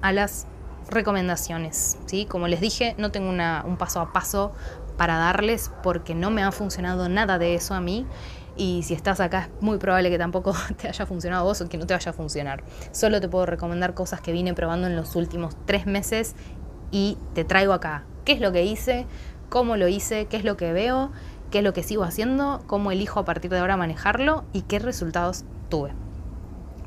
a las recomendaciones. ¿sí? Como les dije, no tengo un paso a paso para darles porque no me ha funcionado nada de eso a mí. Y si estás acá es muy probable que tampoco te haya funcionado vos o que no te vaya a funcionar. Solo te puedo recomendar cosas que vine probando en los últimos tres meses y te traigo acá. ¿Qué es lo que hice? ¿Cómo lo hice? ¿Qué es lo que veo? ¿Qué es lo que sigo haciendo? ¿Cómo elijo a partir de ahora manejarlo? ¿Y qué resultados tuve?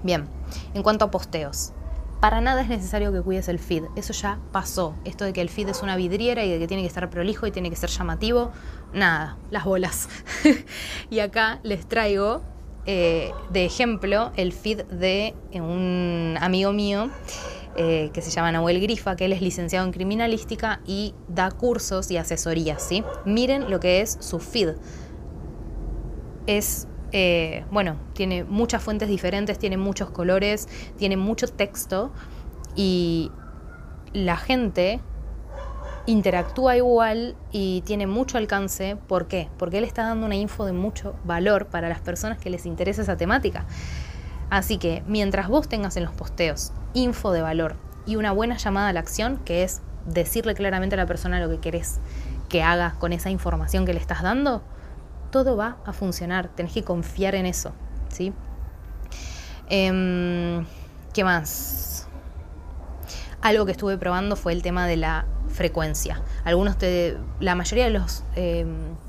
Bien, en cuanto a posteos, para nada es necesario que cuides el feed, eso ya pasó. Esto de que el feed es una vidriera y de que tiene que estar prolijo y tiene que ser llamativo, nada, las bolas. y acá les traigo eh, de ejemplo el feed de un amigo mío eh, que se llama Nahuel Grifa, que él es licenciado en criminalística y da cursos y asesorías, ¿sí? Miren lo que es su feed. Es eh, bueno, tiene muchas fuentes diferentes, tiene muchos colores, tiene mucho texto y la gente interactúa igual y tiene mucho alcance. ¿Por qué? Porque él está dando una info de mucho valor para las personas que les interesa esa temática. Así que mientras vos tengas en los posteos info de valor y una buena llamada a la acción, que es decirle claramente a la persona lo que querés que haga con esa información que le estás dando, todo va a funcionar, tenés que confiar en eso, ¿sí? Em, ¿Qué más? algo que estuve probando fue el tema de la frecuencia. Algunos te, la mayoría de los eh,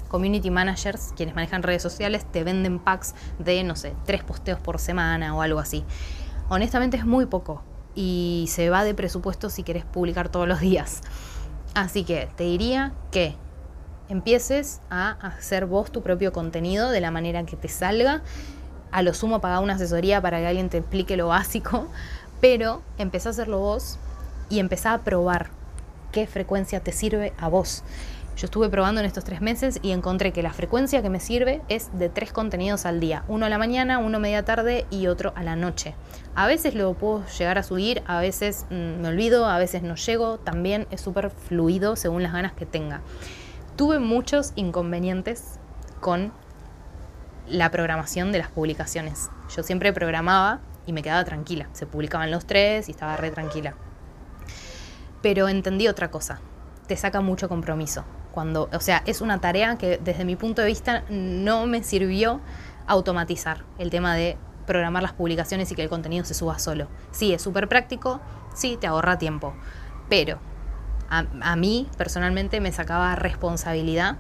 community managers, quienes manejan redes sociales, te venden packs de, no sé, tres posteos por semana o algo así. Honestamente es muy poco y se va de presupuesto si querés publicar todos los días. Así que te diría que empieces a hacer vos tu propio contenido de la manera que te salga. A lo sumo pagar una asesoría para que alguien te explique lo básico, pero empezá a hacerlo vos y empezá a probar qué frecuencia te sirve a vos. Yo estuve probando en estos tres meses y encontré que la frecuencia que me sirve es de tres contenidos al día. Uno a la mañana, uno a media tarde y otro a la noche. A veces lo puedo llegar a subir, a veces mm, me olvido, a veces no llego. También es súper fluido según las ganas que tenga. Tuve muchos inconvenientes con la programación de las publicaciones. Yo siempre programaba y me quedaba tranquila. Se publicaban los tres y estaba re tranquila. Pero entendí otra cosa. Te saca mucho compromiso. Cuando, o sea, es una tarea que desde mi punto de vista no me sirvió automatizar el tema de programar las publicaciones y que el contenido se suba solo. Sí, es súper práctico, sí, te ahorra tiempo, pero a, mí personalmente me sacaba responsabilidad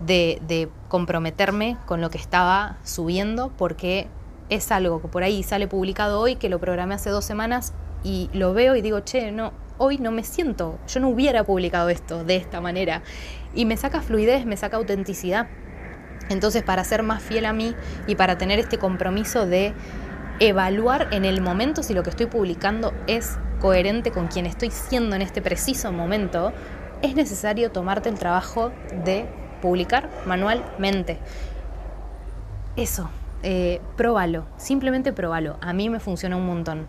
de, de, comprometerme con lo que estaba subiendo porque es algo que por ahí sale publicado hoy, que lo programé hace dos semanas y lo veo y digo, che, no, hoy no me siento, yo no hubiera publicado esto de esta manera. Y me saca fluidez, me saca autenticidad. Entonces, para ser más fiel a mí y para tener este compromiso de evaluar en el momento si lo que estoy publicando es coherente con quien estoy siendo en este preciso momento, es necesario tomarte el trabajo de publicar manualmente. Eso, eh, próbalo, simplemente próbalo. A mí me funciona un montón.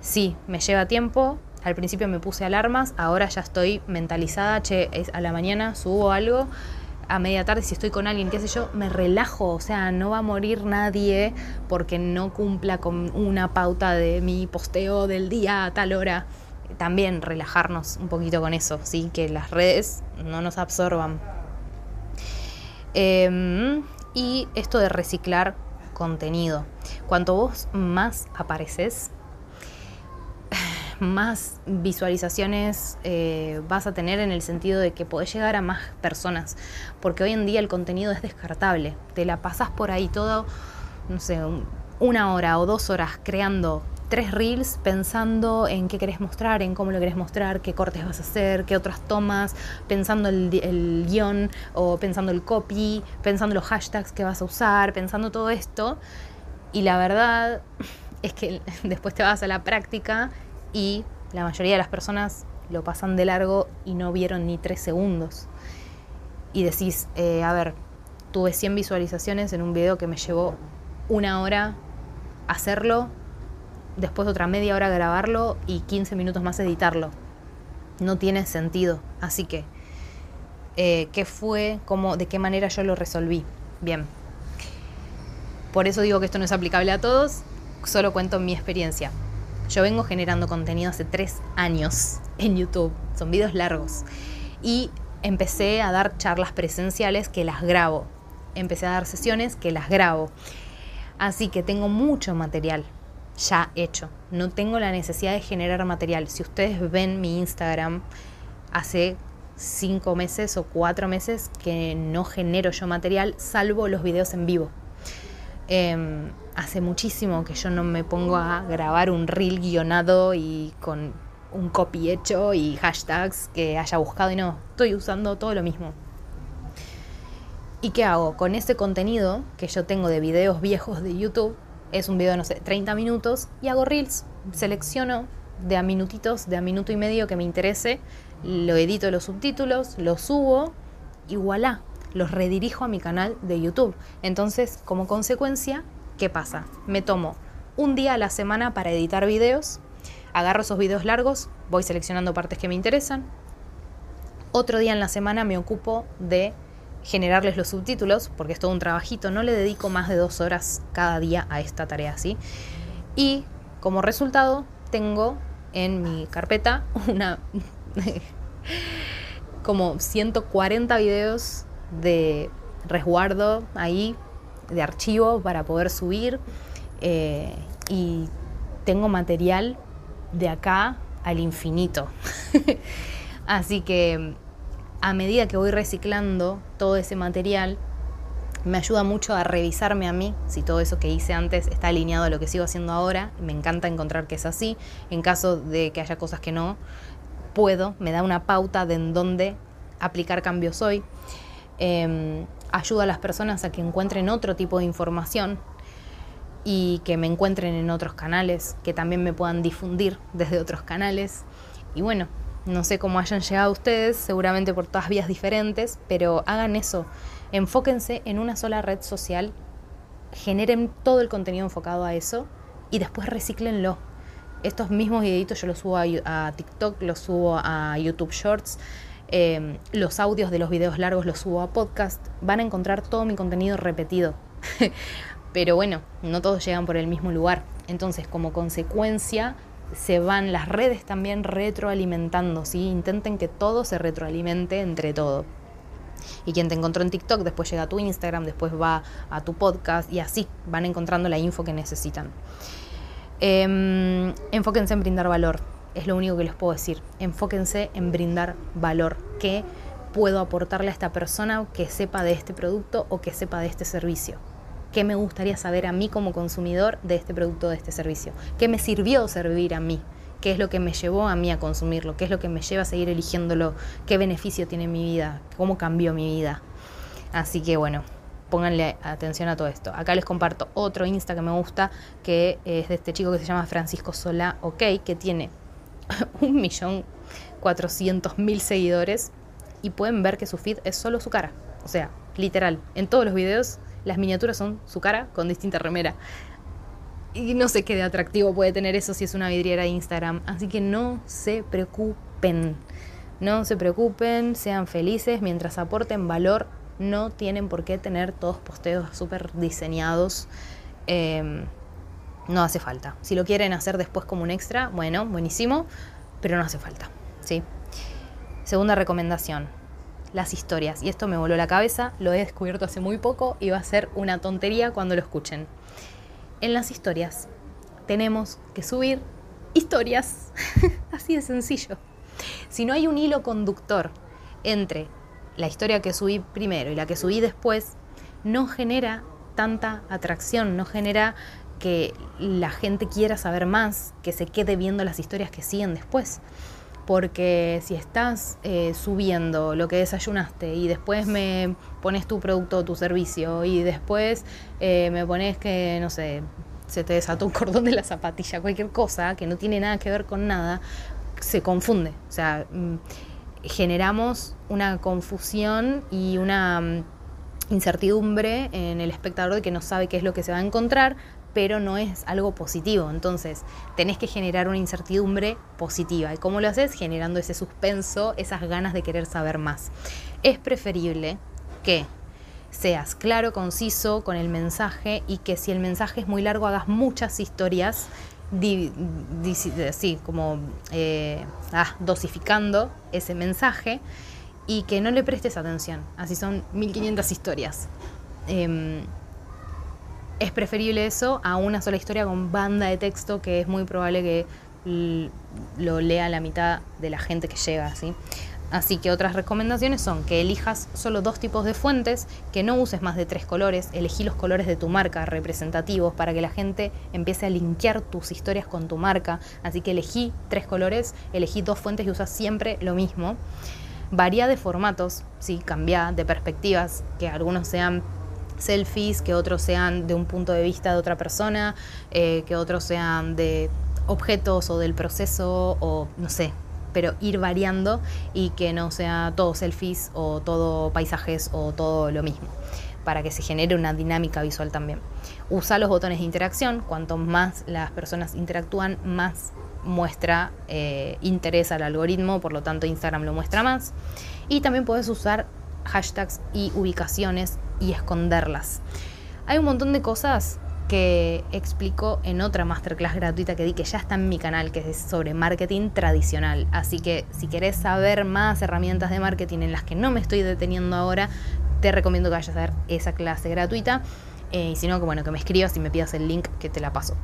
Sí, me lleva tiempo, al principio me puse alarmas, ahora ya estoy mentalizada, che, es a la mañana subo algo, a media tarde si estoy con alguien, qué sé yo, me relajo, o sea, no va a morir nadie porque no cumpla con una pauta de mi posteo del día a tal hora. También relajarnos un poquito con eso, ¿sí? que las redes no nos absorban. Em, y esto de reciclar contenido. Cuanto vos más apareces, más visualizaciones eh, vas a tener en el sentido de que podés llegar a más personas, porque hoy en día el contenido es descartable, te la pasas por ahí todo, no sé, una hora o dos horas creando tres reels pensando en qué querés mostrar, en cómo lo querés mostrar, qué cortes vas a hacer, qué otras tomas, pensando el, el guion o pensando el copy, pensando los hashtags que vas a usar, pensando todo esto. Y la verdad es que después te vas a la práctica y la mayoría de las personas lo pasan de largo y no vieron ni tres segundos. Y decís, eh, a ver, tuve 100 visualizaciones en un video que me llevó una hora hacerlo, después otra media hora grabarlo y 15 minutos más editarlo. No tiene sentido. Así que, eh, ¿qué fue? Cómo, ¿De qué manera yo lo resolví? Bien. Por eso digo que esto no es aplicable a todos, solo cuento mi experiencia. Yo vengo generando contenido hace tres años en YouTube, son videos largos. Y empecé a dar charlas presenciales que las grabo. Empecé a dar sesiones que las grabo. Así que tengo mucho material ya hecho. No tengo la necesidad de generar material. Si ustedes ven mi Instagram, hace cinco meses o cuatro meses que no genero yo material, salvo los videos en vivo. Em, hace muchísimo que yo no me pongo a grabar un reel guionado y con un copy hecho y hashtags que haya buscado y no, estoy usando todo lo mismo. ¿Y qué hago? Con ese contenido que yo tengo de videos viejos de YouTube, es un video, no sé, 30 minutos, y hago reels. Selecciono de a minutitos, de a minuto y medio que me interese, lo edito los subtítulos, lo subo y voilà, los redirijo a mi canal de YouTube. Entonces, como consecuencia, ¿qué pasa? Me tomo un día a la semana para editar videos, agarro esos videos largos, voy seleccionando partes que me interesan. Otro día en la semana me ocupo de generarles los subtítulos, porque es todo un trabajito, no le dedico más de dos horas cada día a esta tarea, ¿sí? Y como resultado, tengo en mi carpeta una como 140 videos de resguardo ahí, de archivo para poder subir. Eh, y tengo material de acá al infinito. Así que a medida que voy reciclando todo ese material, me ayuda mucho a revisarme a mí si todo eso que hice antes está alineado a lo que sigo haciendo ahora. Me encanta encontrar que es así. En caso de que haya cosas que no puedo, me da una pauta de en dónde aplicar cambios hoy. Em, ayuda a las personas a que encuentren otro tipo de información y que me encuentren en otros canales, que también me puedan difundir desde otros canales. Y bueno, no sé cómo hayan llegado ustedes, seguramente por todas vías diferentes, pero hagan eso. Enfóquense en una sola red social, generen todo el contenido enfocado a eso y después recíclenlo. Estos mismos videitos yo los subo a, TikTok, los subo a YouTube Shorts, em, los audios de los videos largos los subo a podcast. Van a encontrar todo mi contenido repetido. Pero bueno, no todos llegan por el mismo lugar. Entonces, como consecuencia, se van las redes también retroalimentando. Intenten que todo se retroalimente entre todo. Y quien te encontró en TikTok después llega a tu Instagram, después va a tu podcast y así van encontrando la info que necesitan. Em, enfóquense en brindar valor, es lo único que les puedo decir. Enfóquense en brindar valor. ¿Qué puedo aportarle a esta persona que sepa de este producto o que sepa de este servicio? qué me gustaría saber a mí como consumidor de este producto, de este servicio, qué me sirvió servir a mí, qué es lo que me llevó a mí a consumirlo, qué es lo que me lleva a seguir eligiéndolo, qué beneficio tiene en mi vida, cómo cambió mi vida. Así que bueno, pónganle atención a todo esto. Acá les comparto otro Insta que me gusta, que es de este chico que se llama Francisco Sola OK, que tiene un millón cuatrocientos mil seguidores y pueden ver que su feed es solo su cara. O sea, literal, en todos los videos las miniaturas son su cara con distinta remera. Y no sé qué de atractivo puede tener eso si es una vidriera de Instagram. Así que no se preocupen. No se preocupen, sean felices mientras aporten valor. No tienen por qué tener todos posteos súper diseñados. Em, no hace falta. Si lo quieren hacer después como un extra, bueno, buenísimo, pero no hace falta. ¿sí? Segunda recomendación las historias. Y esto me voló la cabeza, lo he descubierto hace muy poco y va a ser una tontería cuando lo escuchen. En las historias tenemos que subir historias, así de sencillo. Si no hay un hilo conductor entre la historia que subí primero y la que subí después, no genera tanta atracción, no genera que la gente quiera saber más, que se quede viendo las historias que siguen después porque si estás eh, subiendo lo que desayunaste y después me pones tu producto o tu servicio y después eh, me pones que, no sé, se te desató un cordón de la zapatilla, cualquier cosa que no tiene nada que ver con nada, se confunde. O sea, mm, generamos una confusión y una mm, incertidumbre en el espectador de que no sabe qué es lo que se va a encontrar, pero no es algo positivo. Entonces, tenés que generar una incertidumbre positiva. ¿Y cómo lo haces? Generando ese suspenso, esas ganas de querer saber más. Es preferible que seas claro, conciso con el mensaje y que si el mensaje es muy largo hagas muchas historias, así como eh, ah, dosificando ese mensaje y que no le prestes atención. Así son 1500 historias. Em, es preferible eso a una sola historia con banda de texto que es muy probable que lo lea la mitad de la gente que llega, ¿sí? Así que otras recomendaciones son que elijas solo dos tipos de fuentes, que no uses más de tres colores, elegí los colores de tu marca representativos para que la gente empiece a linkear tus historias con tu marca. Así que elegí tres colores, elegí dos fuentes y usas siempre lo mismo. Varía de formatos, sí, cambia de perspectivas, que algunos sean selfies, que otros sean de un punto de vista de otra persona, eh, que otros sean de objetos o del proceso o no sé, pero ir variando y que no sea todo selfies o todo paisajes o todo lo mismo, para que se genere una dinámica visual también. Usa los botones de interacción, cuanto más las personas interactúan, más muestra eh, interés al algoritmo, por lo tanto Instagram lo muestra más. Y también puedes usar hashtags y ubicaciones y esconderlas. Hay un montón de cosas que explico en otra masterclass gratuita que di que ya está en mi canal, que es sobre marketing tradicional. Así que si querés saber más herramientas de marketing en las que no me estoy deteniendo ahora, te recomiendo que vayas a ver esa clase gratuita. Eh, y si no, que bueno, que me escribas y me pidas el link que te la paso.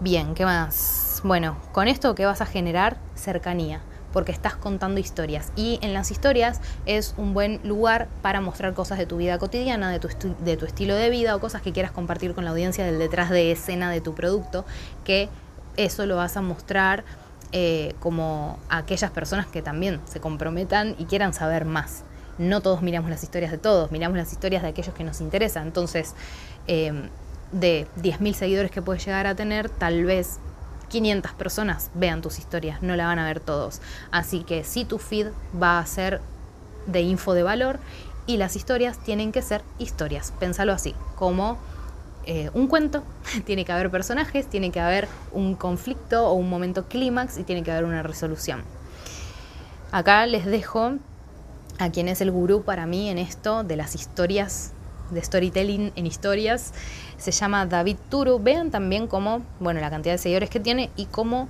Bien, ¿qué más? Bueno, con esto que vas a generar cercanía porque estás contando historias. Y en las historias es un buen lugar para mostrar cosas de tu vida cotidiana, de tu, de tu estilo de vida o cosas que quieras compartir con la audiencia del detrás de escena de tu producto, que eso lo vas a mostrar eh, como a aquellas personas que también se comprometan y quieran saber más. No todos miramos las historias de todos, miramos las historias de aquellos que nos interesan. Entonces, eh, de 10.000 seguidores que puedes llegar a tener, tal vez 500 personas vean tus historias, no la van a ver todos. Así que si tu feed va a ser de info de valor y las historias tienen que ser historias. Pénsalo así, como eh, un cuento, tiene que haber personajes, tiene que haber un conflicto o un momento clímax y tiene que haber una resolución. Acá les dejo a quien es el gurú para mí en esto de las historias, de storytelling en historias se llama David Turu. Vean también cómo, bueno, la cantidad de seguidores que tiene y cómo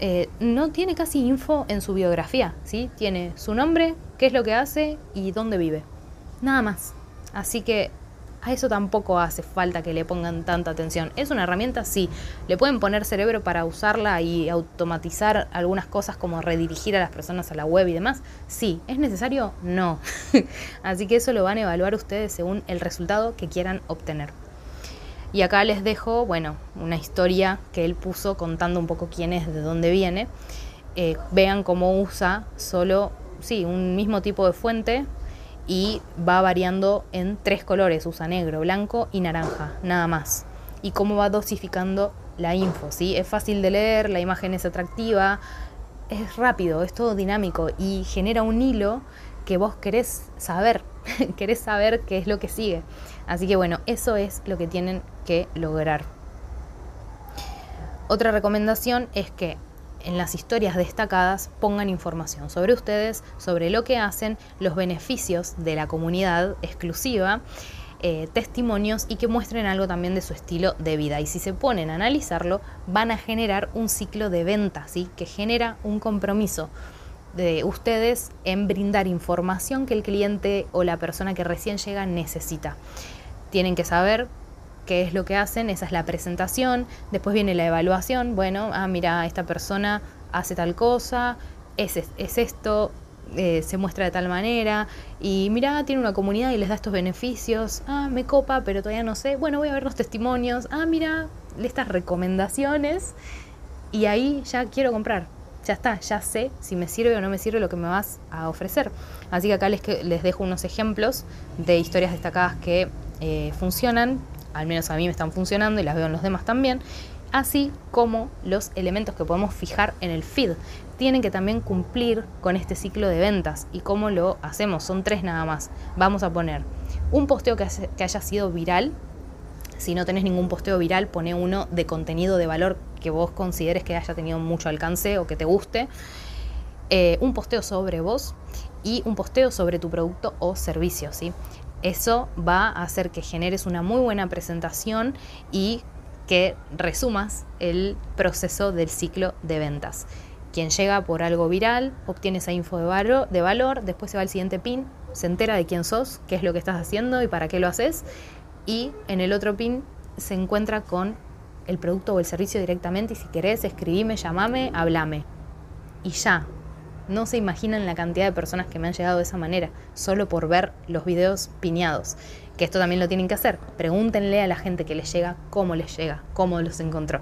eh, no tiene casi info en su biografía, ¿sí? Tiene su nombre, qué es lo que hace y dónde vive. Nada más. Así que a eso tampoco hace falta que le pongan tanta atención. ¿Es una herramienta? Sí. ¿Le pueden poner cerebro para usarla y automatizar algunas cosas como redirigir a las personas a la web y demás? Sí. ¿Es necesario? No. Así que eso lo van a evaluar ustedes según el resultado que quieran obtener. Y acá les dejo, bueno, una historia que él puso contando un poco quién es, de dónde viene. Eh, vean cómo usa solo, sí, un mismo tipo de fuente y va variando en tres colores, usa negro, blanco y naranja, nada más. Y cómo va dosificando la info, ¿sí? Es fácil de leer, la imagen es atractiva, es rápido, es todo dinámico y genera un hilo que vos querés saber, querés saber qué es lo que sigue. Así que bueno, eso es lo que tienen que lograr. Otra recomendación es que en las historias destacadas pongan información sobre ustedes, sobre lo que hacen, los beneficios de la comunidad exclusiva, eh, testimonios y que muestren algo también de su estilo de vida. Y si se ponen a analizarlo, van a generar un ciclo de venta, ¿sí? que genera un compromiso de ustedes en brindar información que el cliente o la persona que recién llega necesita. Tienen que saber qué es lo que hacen, esa es la presentación, después viene la evaluación, bueno, ah, mira, esta persona hace tal cosa, es, es esto, eh, se muestra de tal manera, y mira, tiene una comunidad y les da estos beneficios, ah, me copa, pero todavía no sé, bueno, voy a ver los testimonios, ah, mira, estas recomendaciones, y ahí ya quiero comprar, ya está, ya sé si me sirve o no me sirve lo que me vas a ofrecer. Así que acá les, les dejo unos ejemplos de historias destacadas que eh, funcionan, al menos a mí me están funcionando y las veo en los demás también, así como los elementos que podemos fijar en el feed. Tienen que también cumplir con este ciclo de ventas. ¿Y cómo lo hacemos? Son tres nada más. Vamos a poner un posteo que, haya sido viral. Si no tenés ningún posteo viral, pone uno de contenido de valor que vos consideres que haya tenido mucho alcance o que te guste. Eh, un posteo sobre vos y un posteo sobre tu producto o servicio. ¿sí? Eso va a hacer que generes una muy buena presentación y que resumas el proceso del ciclo de ventas. Quien llega por algo viral, obtiene esa info de valor, de valor, después se va al siguiente pin, se entera de quién sos, qué es lo que estás haciendo y para qué lo haces, y en el otro pin se encuentra con el producto o el servicio directamente y si querés escribime, llamame, hablame. Y ya, no se imaginan la cantidad de personas que me han llegado de esa manera, solo por ver los videos piñados. Que esto también lo tienen que hacer. Pregúntenle a la gente que les llega cómo les llega, cómo los encontró.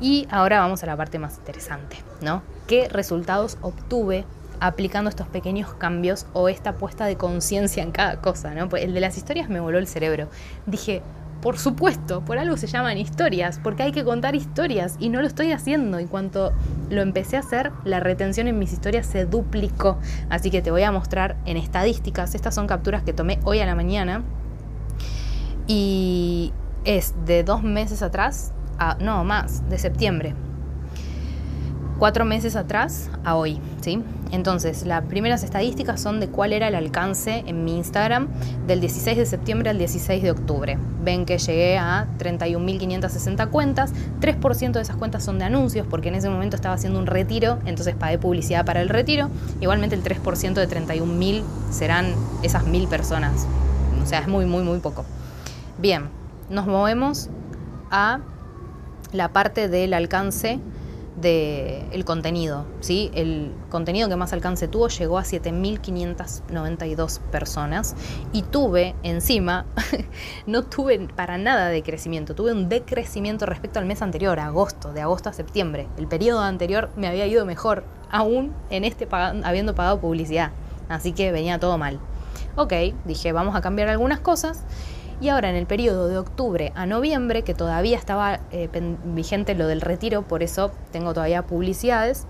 Y ahora vamos a la parte más interesante, ¿no? ¿Qué resultados obtuve aplicando estos pequeños cambios o esta puesta de conciencia en cada cosa, ¿no? Pues el de las historias me voló el cerebro. Dije, por supuesto, por algo se llaman historias, porque hay que contar historias y no lo estoy haciendo. Y cuanto lo empecé a hacer, la retención en mis historias se duplicó. Así que te voy a mostrar en estadísticas, estas son capturas que tomé hoy a la mañana. Y es de dos meses atrás, a, no más, de septiembre cuatro meses atrás a hoy, ¿sí? Entonces, las primeras estadísticas son de cuál era el alcance en mi Instagram del 16 de septiembre al 16 de octubre. Ven que llegué a 31.560 cuentas, 3% de esas cuentas son de anuncios porque en ese momento estaba haciendo un retiro, entonces pagué publicidad para el retiro. Igualmente el 3% de 31.000 serán esas mil personas. O sea, es muy, muy, muy poco. Bien, nos movemos a la parte del alcance del contenido. ¿sí? El contenido que más alcance tuvo llegó a 7.592 personas y tuve encima, no tuve para nada de crecimiento, tuve un decrecimiento respecto al mes anterior, agosto, de agosto a septiembre. El periodo anterior me había ido mejor, aún en este habiendo pagado publicidad, así que venía todo mal. Ok, dije, vamos a cambiar algunas cosas y ahora en el periodo de octubre a noviembre, que todavía estaba eh, vigente lo del retiro, por eso tengo todavía publicidades,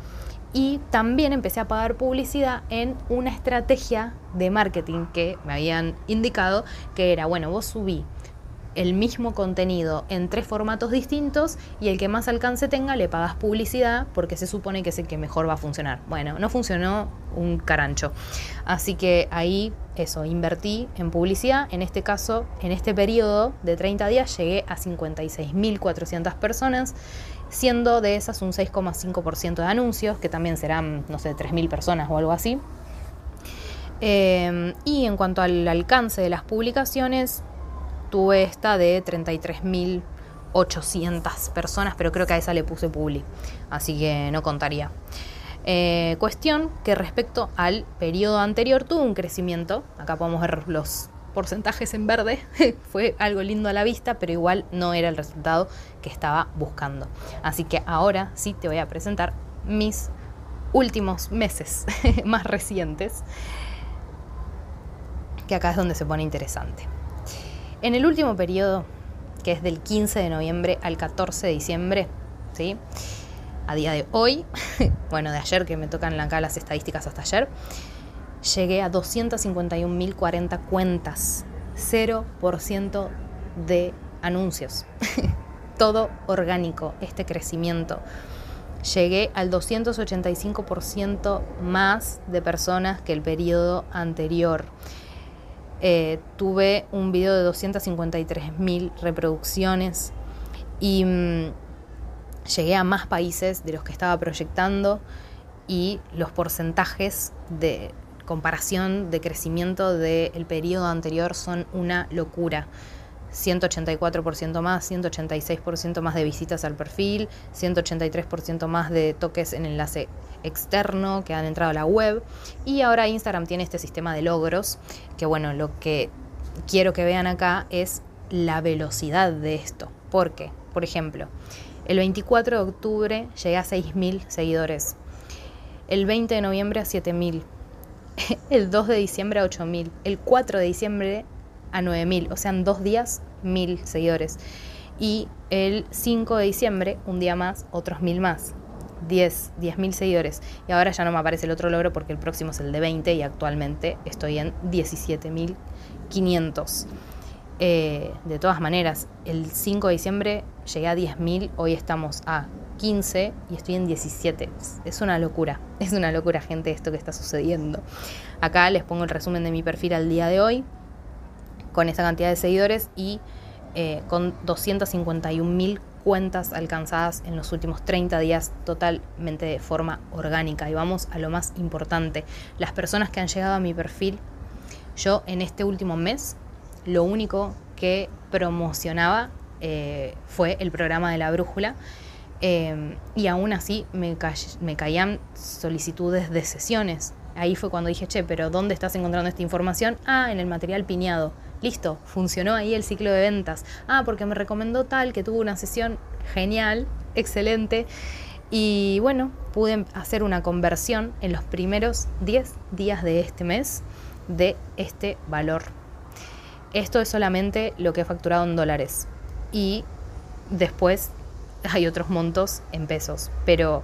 y también empecé a pagar publicidad en una estrategia de marketing que me habían indicado que era, bueno, vos subí el mismo contenido en tres formatos distintos y el que más alcance tenga le pagas publicidad porque se supone que es el que mejor va a funcionar. Bueno, no funcionó un carancho. Así que ahí eso, invertí en publicidad. En este caso, en este periodo de 30 días llegué a 56.400 personas, siendo de esas un 6,5% de anuncios, que también serán, no sé, 3.000 personas o algo así. Eh, y en cuanto al alcance de las publicaciones, tuve esta de 33.800 personas, pero creo que a esa le puse publi, así que no contaría. Eh, cuestión que respecto al periodo anterior tuvo un crecimiento, acá podemos ver los porcentajes en verde, fue algo lindo a la vista, pero igual no era el resultado que estaba buscando. Así que ahora sí te voy a presentar mis últimos meses más recientes, que acá es donde se pone interesante. En el último periodo, que es del 15 de noviembre al 14 de diciembre, ¿sí? a día de hoy, bueno, de ayer que me tocan acá las estadísticas hasta ayer, llegué a 251.040 cuentas, 0% de anuncios. Todo orgánico, este crecimiento. Llegué al 285% más de personas que el periodo anterior. Eh, tuve un video de 253 mil reproducciones y mm, llegué a más países de los que estaba proyectando y los porcentajes de comparación de crecimiento del periodo anterior son una locura. 184% más, 186% más de visitas al perfil, 183% más de toques en enlace externo que han entrado a la web y ahora Instagram tiene este sistema de logros que bueno, lo que quiero que vean acá es la velocidad de esto. porque Por ejemplo, el 24 de octubre llegué a 6.000 seguidores, el 20 de noviembre a 7.000, el 2 de diciembre a 8.000, el 4 de diciembre a 9.000, o sea, en dos días 1.000 seguidores. Y el 5 de diciembre, un día más, otros 1.000 más. 10, 10.000 seguidores. Y ahora ya no me aparece el otro logro porque el próximo es el de 20 y actualmente estoy en 17.500. Eh, de todas maneras, el 5 de diciembre llegué a 10.000, hoy estamos a 15 y estoy en 17. Es una locura, es una locura gente esto que está sucediendo. Acá les pongo el resumen de mi perfil al día de hoy, con esta cantidad de seguidores y eh, con 251.000 cuentas alcanzadas en los últimos 30 días totalmente de forma orgánica. Y vamos a lo más importante, las personas que han llegado a mi perfil, yo en este último mes lo único que promocionaba eh, fue el programa de la brújula. Eh, y aún así me, me caían solicitudes de sesiones. Ahí fue cuando dije, che, pero ¿dónde estás encontrando esta información? Ah, en el material piñado. Listo, funcionó ahí el ciclo de ventas. Ah, porque me recomendó tal que tuvo una sesión genial, excelente. Y bueno, pude hacer una conversión en los primeros 10 días de este mes de este valor. Esto es solamente lo que he facturado en dólares. Y después hay otros montos en pesos. Pero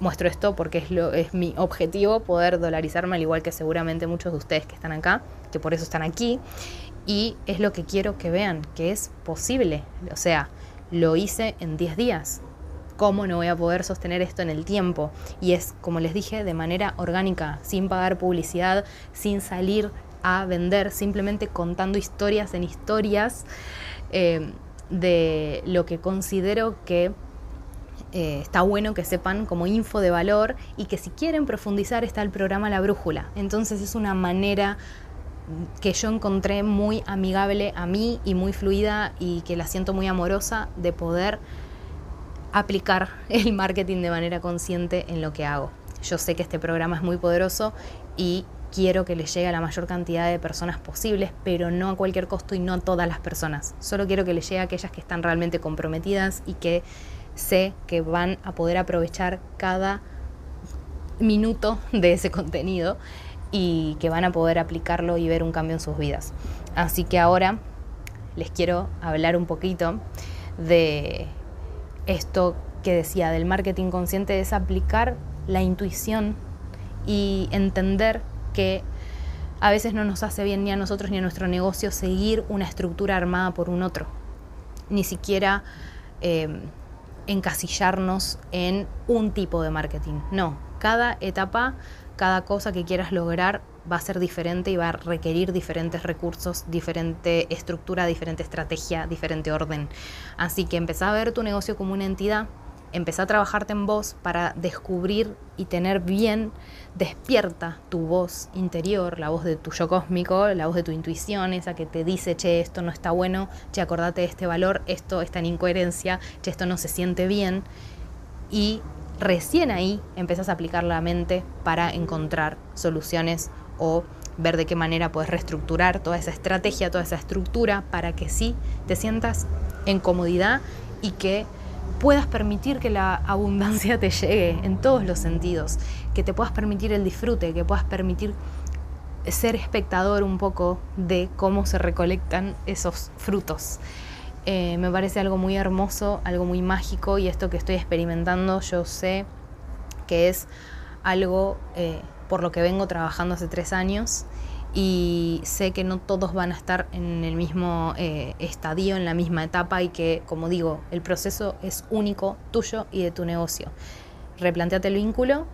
muestro esto porque es, lo, es mi objetivo poder dolarizarme, al igual que seguramente muchos de ustedes que están acá, que por eso están aquí y es lo que quiero que vean, que es posible. O sea, lo hice en 10 días. ¿Cómo no voy a poder sostener esto en el tiempo? Y es, como les dije, de manera orgánica, sin pagar publicidad, sin salir a vender, simplemente contando historias en historias eh, de lo que considero que eh, está bueno que sepan como info de valor y que si quieren profundizar está el programa La Brújula. Entonces es una manera que yo encontré muy amigable a mí y muy fluida y que la siento muy amorosa de poder aplicar el marketing de manera consciente en lo que hago. Yo sé que este programa es muy poderoso y quiero que le llegue a la mayor cantidad de personas posibles, pero no a cualquier costo y no a todas las personas. Solo quiero que le llegue a aquellas que están realmente comprometidas y que sé que van a poder aprovechar cada minuto de ese contenido y que van a poder aplicarlo y ver un cambio en sus vidas. Así que ahora les quiero hablar un poquito de esto que decía del marketing consciente, es aplicar la intuición y entender que a veces no nos hace bien ni a nosotros ni a nuestro negocio seguir una estructura armada por un otro, ni siquiera eh, encasillarnos en un tipo de marketing. No, cada etapa, cada cosa que quieras lograr va a ser diferente y va a requerir diferentes recursos, diferente estructura, diferente estrategia, diferente orden. Así que empezá a ver tu negocio como una entidad, empezá a trabajarte en vos para descubrir y tener bien despierta tu voz interior, la voz de tu yo cósmico, la voz de tu intuición, esa que te dice, che, esto no está bueno, che, acordate de este valor, esto está en incoherencia, che, esto no se siente bien. Y recién ahí empezás a aplicar la mente para encontrar soluciones o ver de qué manera puedes reestructurar toda esa estrategia, toda esa estructura para que sí te sientas en comodidad y que puedas permitir que la abundancia te llegue en todos los sentidos, que te puedas permitir el disfrute, que puedas permitir ser espectador un poco de cómo se recolectan esos frutos. Eh, me parece algo muy hermoso, algo muy mágico y esto que estoy experimentando yo sé que es algo eh, por lo que vengo trabajando hace tres años y sé que no todos van a estar en el mismo eh, estadio, en la misma etapa y que, como digo, el proceso es único tuyo y de tu negocio. Replanteate el vínculo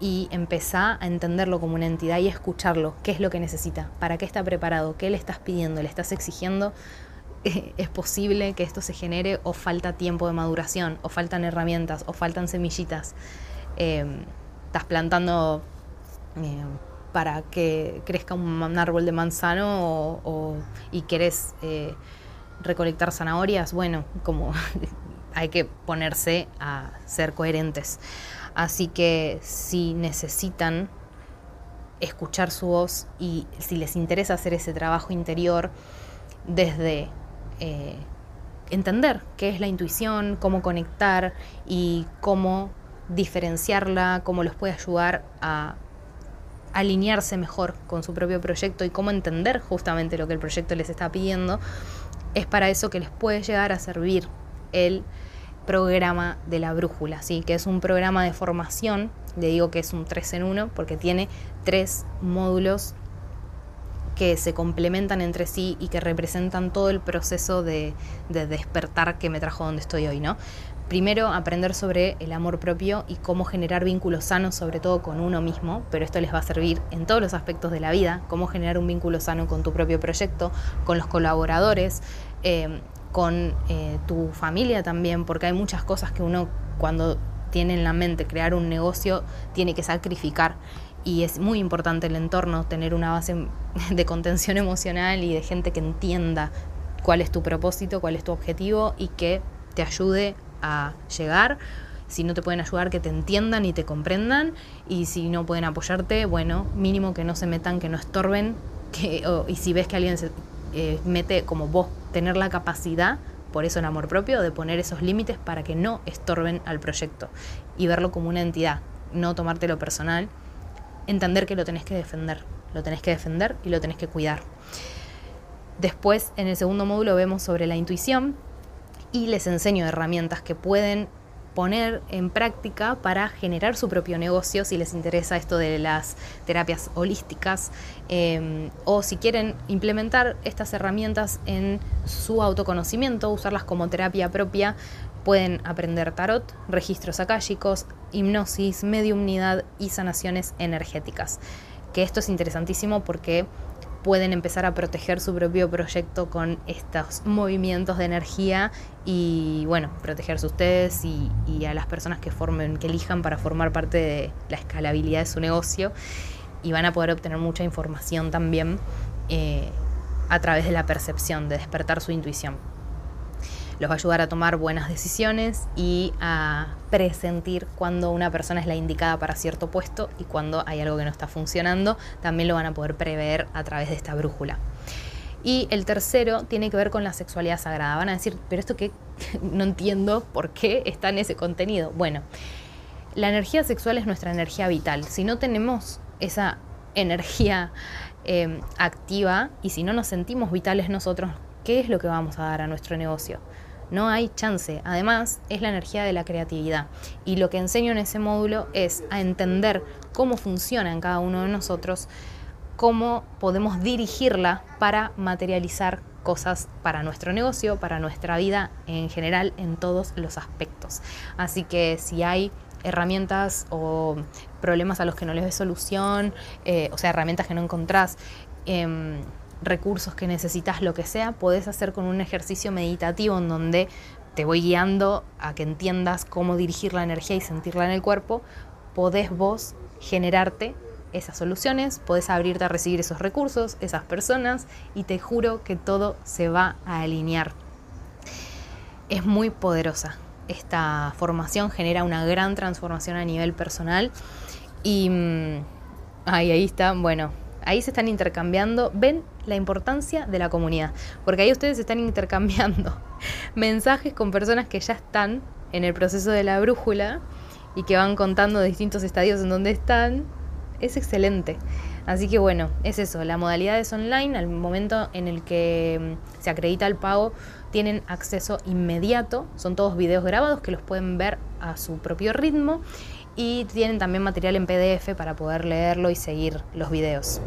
y empezá a entenderlo como una entidad y escucharlo, qué es lo que necesita, para qué está preparado, qué le estás pidiendo, le estás exigiendo. es posible que esto se genere o falta tiempo de maduración, o faltan herramientas, o faltan semillitas. Em, estás plantando eh, para que crezca un, árbol de manzano y querés eh, recolectar zanahorias, bueno, como hay que ponerse a ser coherentes. Así que si necesitan escuchar su voz y si les interesa hacer ese trabajo interior desde eh, entender qué es la intuición, cómo conectar y cómo diferenciarla, cómo los puede ayudar a alinearse mejor con su propio proyecto y cómo entender justamente lo que el proyecto les está pidiendo, es para eso que les puede llegar a servir el programa de la brújula, ¿sí? que es un programa de formación, le digo que es un 3 en 1 porque tiene tres módulos que se complementan entre sí y que representan todo el proceso de, de despertar que me trajo donde estoy hoy, ¿no? primero aprender sobre el amor propio y cómo generar vínculos sanos, sobre todo con uno mismo, pero esto les va a servir en todos los aspectos de la vida, cómo generar un vínculo sano con tu propio proyecto, con los colaboradores, eh, con eh, tu familia también, porque hay muchas cosas que uno cuando tiene en la mente crear un negocio tiene que sacrificar. Y es muy importante el entorno, tener una base de contención emocional y de gente que entienda cuál es tu propósito, cuál es tu objetivo y que te ayude a llegar. Si no te pueden ayudar, que te entiendan y te comprendan. Y si no pueden apoyarte, bueno, mínimo que no se metan, que no estorben. Y si ves que alguien se eh, mete como vos, tener la capacidad, por eso el amor propio, de poner esos límites para que no estorben al proyecto. Y verlo como una entidad, no tomártelo personal. Entender que lo tenés que defender. Lo tenés que defender y lo tenés que cuidar. Después, en el segundo módulo, vemos sobre la intuición, y les enseño herramientas que pueden poner en práctica para generar su propio negocio si les interesa esto de las terapias holísticas em, o si quieren implementar estas herramientas en su autoconocimiento, usarlas como terapia propia, pueden aprender tarot, registros akáshicos, hipnosis, mediumnidad y sanaciones energéticas. Que esto es interesantísimo porque pueden empezar a proteger su propio proyecto con estos movimientos de energía y bueno, protegerse ustedes y, a las personas que formen, que elijan para formar parte de la escalabilidad de su negocio y van a poder obtener mucha información también eh, a través de la percepción, de despertar su intuición. Los va a ayudar a tomar buenas decisiones y a presentir cuando una persona es la indicada para cierto puesto y cuando hay algo que no está funcionando. También lo van a poder prever a través de esta brújula. Y el tercero tiene que ver con la sexualidad sagrada. Van a decir, pero esto que no entiendo por qué está en ese contenido. Bueno, la energía sexual es nuestra energía vital. Si no tenemos esa energía eh, activa y si no nos sentimos vitales nosotros, ¿qué es lo que vamos a dar a nuestro negocio? No hay chance. Además, es la energía de la creatividad. Y lo que enseño en ese módulo es a entender cómo funciona en cada uno de nosotros, cómo podemos dirigirla para materializar cosas para nuestro negocio, para nuestra vida en general, en todos los aspectos. Así que si hay herramientas o problemas a los que no les ves solución, eh, o sea, herramientas que no encontrás, em, recursos que necesitas, lo que sea, puedes hacer con un ejercicio meditativo en donde te voy guiando a que entiendas cómo dirigir la energía y sentirla en el cuerpo, podés vos generarte esas soluciones, podés abrirte a recibir esos recursos, esas personas, y te juro que todo se va a alinear. Es muy poderosa. Esta formación genera una gran transformación a nivel personal y mm, ahí, ahí está, bueno, ahí se están intercambiando, ven la importancia de la comunidad, porque ahí ustedes están intercambiando mensajes con personas que ya están en el proceso de la brújula y que van contando distintos estadios en donde están, es excelente. Así que bueno, es eso, la modalidad es online, al momento en el que mm, se acredita el pago tienen acceso inmediato, son todos videos grabados que los pueden ver a su propio ritmo y tienen también material en PDF para poder leerlo y seguir los videos.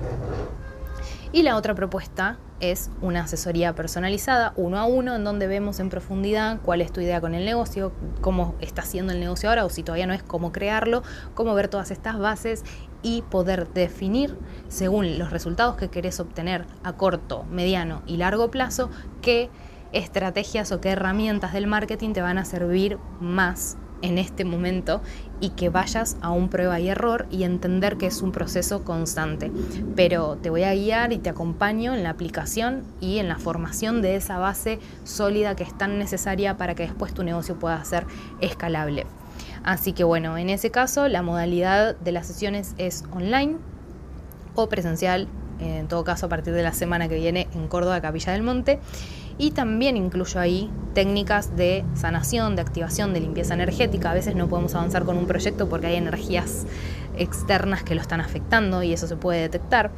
Y la otra propuesta es una asesoría personalizada, uno a uno, en donde vemos en profundidad cuál es tu idea con el negocio, cómo está haciendo el negocio ahora o si todavía no es cómo crearlo, cómo ver todas estas bases y poder definir, según los resultados que querés obtener a corto, mediano y largo plazo, qué estrategias o qué herramientas del marketing te van a servir más en este momento y que vayas a un prueba y error y entender que es un proceso constante. Pero te voy a guiar y te acompaño en la aplicación y en la formación de esa base sólida que es tan necesaria para que después tu negocio pueda ser escalable. Así que bueno, en ese caso la modalidad de las sesiones es online o presencial, en todo caso a partir de la semana que viene en Córdoba, Capilla del Monte. Y también incluyo ahí técnicas de sanación, de activación, de limpieza energética. A veces no podemos avanzar con un proyecto porque hay energías externas que lo están afectando y eso se puede detectar.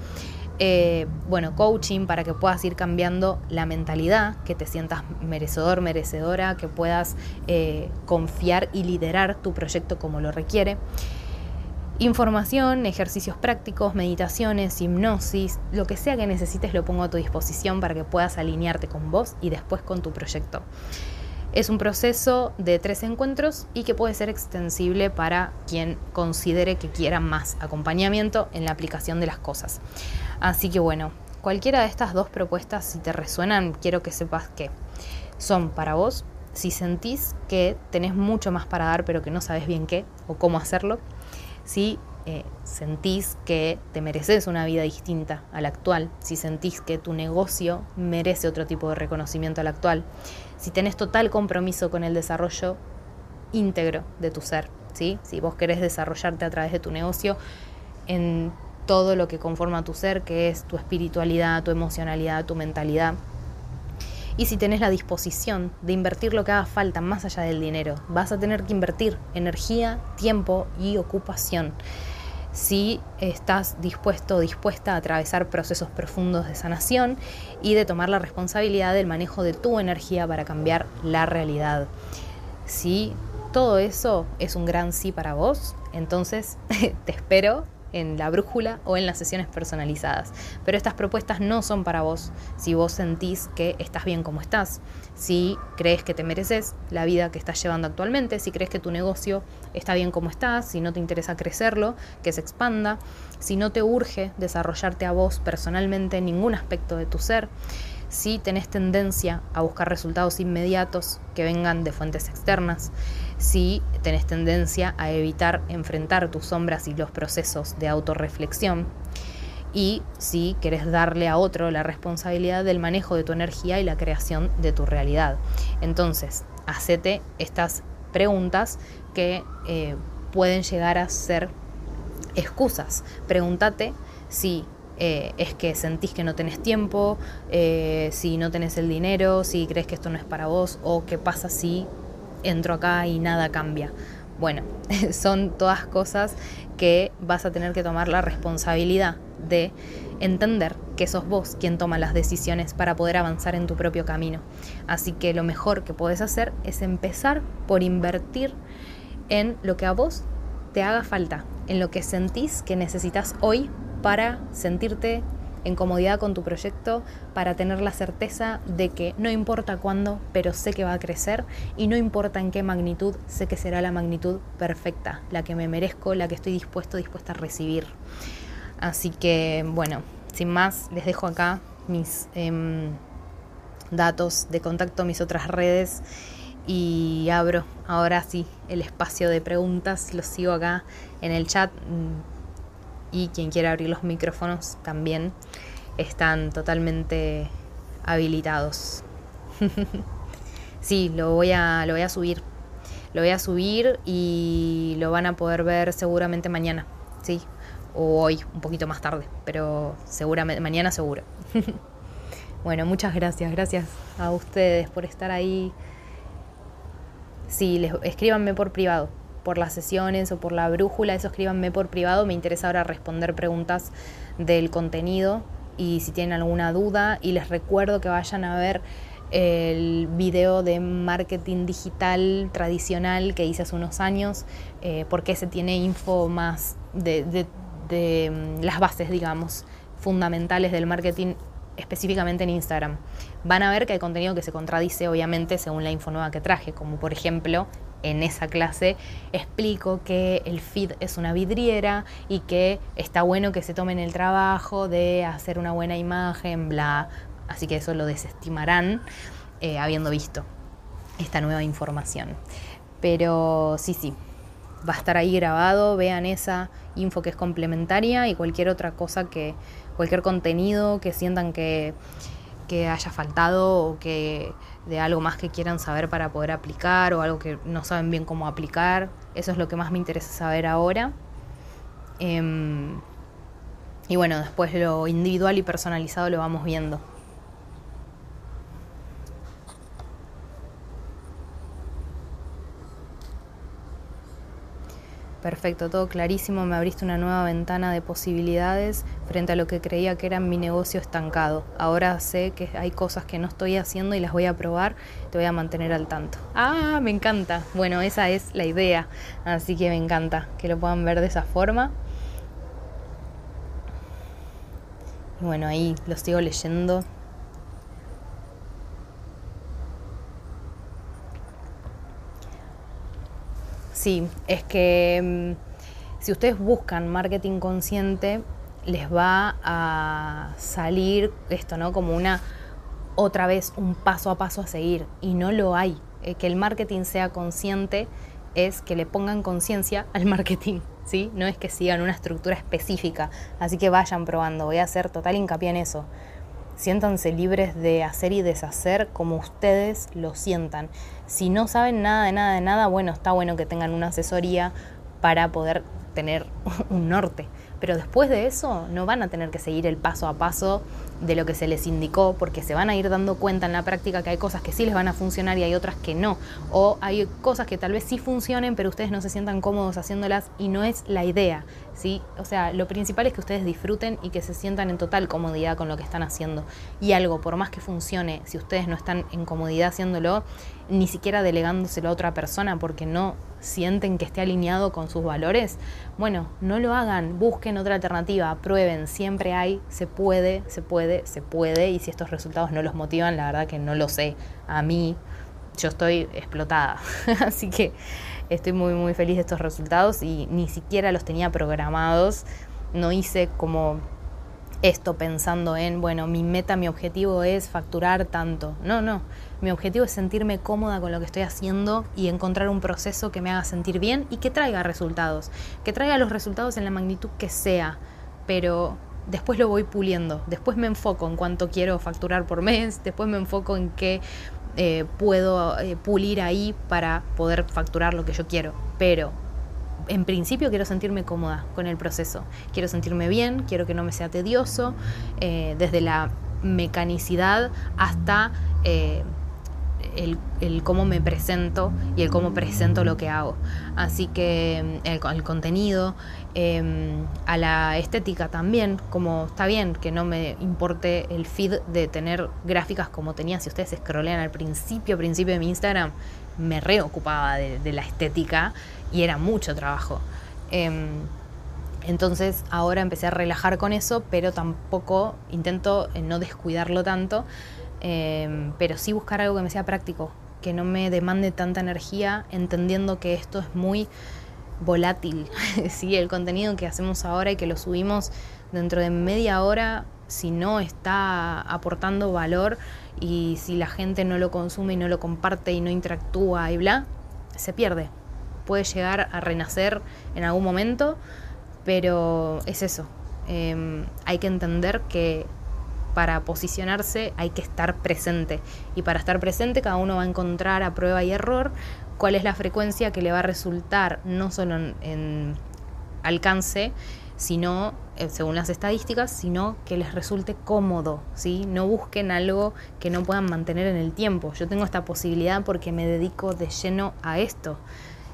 Eh, bueno, coaching para que puedas ir cambiando la mentalidad, que te sientas merecedor, merecedora, que puedas eh, confiar y liderar tu proyecto como lo requiere. Información, ejercicios prácticos, meditaciones, hipnosis, lo que sea que necesites lo pongo a tu disposición para que puedas alinearte con vos y después con tu proyecto. Es un proceso de tres encuentros y que puede ser extensible para quien considere que quiera más acompañamiento en la aplicación de las cosas. Así que bueno, cualquiera de estas dos propuestas, si te resuenan, quiero que sepas que son para vos. Si sentís que tenés mucho más para dar pero que no sabes bien qué o cómo hacerlo, si eh, sentís que te mereces una vida distinta a la actual, si sentís que tu negocio merece otro tipo de reconocimiento al actual, si tenés total compromiso con el desarrollo íntegro de tu ser, ¿sí? si vos querés desarrollarte a través de tu negocio en todo lo que conforma tu ser, que es tu espiritualidad, tu emocionalidad, tu mentalidad, y si tenés la disposición de invertir lo que haga falta más allá del dinero, vas a tener que invertir energía, tiempo y ocupación. Si estás dispuesto o dispuesta a atravesar procesos profundos de sanación y de tomar la responsabilidad del manejo de tu energía para cambiar la realidad. Si todo eso es un gran sí para vos, entonces te espero en la brújula o en las sesiones personalizadas. Pero estas propuestas no son para vos si vos sentís que estás bien como estás, si crees que te mereces la vida que estás llevando actualmente, si crees que tu negocio está bien como estás, si no te interesa crecerlo, que se expanda, si no te urge desarrollarte a vos personalmente en ningún aspecto de tu ser si tenés tendencia a buscar resultados inmediatos que vengan de fuentes externas, si tenés tendencia a evitar enfrentar tus sombras y los procesos de autorreflexión. y si querés darle a otro la responsabilidad del manejo de tu energía y la creación de tu realidad. Entonces, hacete estas preguntas que eh, pueden llegar a ser excusas. Pregúntate si eh, es que sentís que no tenés tiempo, eh, si no tenés el dinero, si crees que esto no es para vos o qué pasa si entro acá y nada cambia. Bueno, son todas cosas que vas a tener que tomar la responsabilidad de entender que sos vos quien toma las decisiones para poder avanzar en tu propio camino. Así que lo mejor que podés hacer es empezar por invertir en lo que a vos te haga falta, en lo que sentís que necesitas hoy para sentirte en comodidad con tu proyecto, para tener la certeza de que no importa cuándo, pero sé que va a crecer y no importa en qué magnitud, sé que será la magnitud perfecta, la que me merezco, la que estoy dispuesto, dispuesta a recibir. Así que, bueno, sin más, les dejo acá mis em, datos de contacto, mis otras redes y abro ahora sí el espacio de preguntas, los sigo acá en el chat y quien quiera abrir los micrófonos también están totalmente habilitados. sí, lo voy a lo voy a subir. Lo voy a subir y lo van a poder ver seguramente mañana. Sí, o hoy, un poquito más tarde, pero seguramente, mañana seguro. bueno, muchas gracias, gracias a ustedes por estar ahí. Sí, les, escríbanme por privado, por las sesiones o por la brújula, eso escríbanme por privado, me interesa ahora responder preguntas del contenido y si tienen alguna duda y les recuerdo que vayan a ver el video de marketing digital tradicional que hice hace unos años, eh, porque ese tiene info más de, de de mm, las bases, digamos, fundamentales del marketing específicamente en Instagram. Van a ver que hay contenido que se contradice, obviamente, según la info nueva que traje, como por ejemplo, en esa clase explico que el feed es una vidriera y que está bueno que se tomen el trabajo de hacer una buena imagen, bla. Así que eso lo desestimarán eh, habiendo visto esta nueva información. Pero sí, sí, va a estar ahí grabado, vean esa info que es complementaria y cualquier otra cosa que, cualquier contenido que sientan que, que haya faltado o que de algo más que quieran saber para poder aplicar o algo que no saben bien cómo aplicar. Eso es lo que más me interesa saber ahora. Em, y bueno, después lo individual y personalizado lo vamos viendo. Perfecto, todo clarísimo, me abriste una nueva ventana de posibilidades frente a lo que creía que era mi negocio estancado. Ahora sé que hay cosas que no estoy haciendo y las voy a probar, te voy a mantener al tanto. Ah, me encanta. Bueno, esa es la idea, así que me encanta que lo puedan ver de esa forma. Y bueno, ahí lo sigo leyendo. Sí, es que mm, si ustedes buscan marketing consciente, les va a salir esto, ¿no? Como una otra vez un paso a paso a seguir y no lo hay. Eh, que el marketing sea consciente es que le pongan conciencia al marketing, ¿sí? No es que sigan una estructura específica, así que vayan probando, voy a hacer total hincapié en eso. Siéntanse libres de hacer y deshacer como ustedes lo sientan. Si no saben nada de nada de nada, bueno, está bueno que tengan una asesoría para poder tener un norte. Pero después de eso no van a tener que seguir el paso a paso de lo que se les indicó, porque se van a ir dando cuenta en la práctica que hay cosas que sí les van a funcionar y hay otras que no. O hay cosas que tal vez sí funcionen, pero ustedes no se sientan cómodos haciéndolas y no es la idea. ¿sí? O sea, lo principal es que ustedes disfruten y que se sientan en total comodidad con lo que están haciendo. Y algo, por más que funcione, si ustedes no están en comodidad haciéndolo, ni siquiera delegándoselo a otra persona porque no sienten que esté alineado con sus valores, bueno, no lo hagan, busquen otra alternativa, prueben, siempre hay, se puede, se puede, se puede, y si estos resultados no los motivan, la verdad que no lo sé, a mí yo estoy explotada, así que estoy muy muy feliz de estos resultados y ni siquiera los tenía programados, no hice como esto pensando en, bueno, mi meta, mi objetivo es facturar tanto. No, no. Mi objetivo es sentirme cómoda con lo que estoy haciendo y encontrar un proceso que me haga sentir bien y que traiga resultados. Que traiga los resultados en la magnitud que sea, pero después lo voy puliendo, después me enfoco en cuánto quiero facturar por mes, después me enfoco en qué eh, puedo eh, pulir ahí para poder facturar lo que yo quiero. Pero en principio quiero sentirme cómoda con el proceso, quiero sentirme bien, quiero que no me sea tedioso, eh, desde la mecanicidad hasta el, cómo me presento y el cómo presento lo que hago. Así que el, el contenido, em, a la estética también, como está bien que no me importe el feed de tener gráficas como tenía, si ustedes scrollean al principio, principio de mi Instagram, me reocupaba de, la estética y era mucho trabajo. Em, entonces ahora empecé a relajar con eso, pero tampoco intento no descuidarlo tanto Em, pero sí buscar algo que me sea práctico, que no me demande tanta energía, entendiendo que esto es muy volátil. sí, el contenido que hacemos ahora y que lo subimos dentro de media hora, si no está aportando valor y si la gente no lo consume y no lo comparte y no interactúa y bla, se pierde. Puede llegar a renacer en algún momento, pero es eso. Em, hay que entender que para posicionarse hay que estar presente. Y para estar presente cada uno va a encontrar a prueba y error cuál es la frecuencia que le va a resultar no solo en, alcance, sino, eh, según las estadísticas, sino que les resulte cómodo, ¿sí? No busquen algo que no puedan mantener en el tiempo. Yo tengo esta posibilidad porque me dedico de lleno a esto.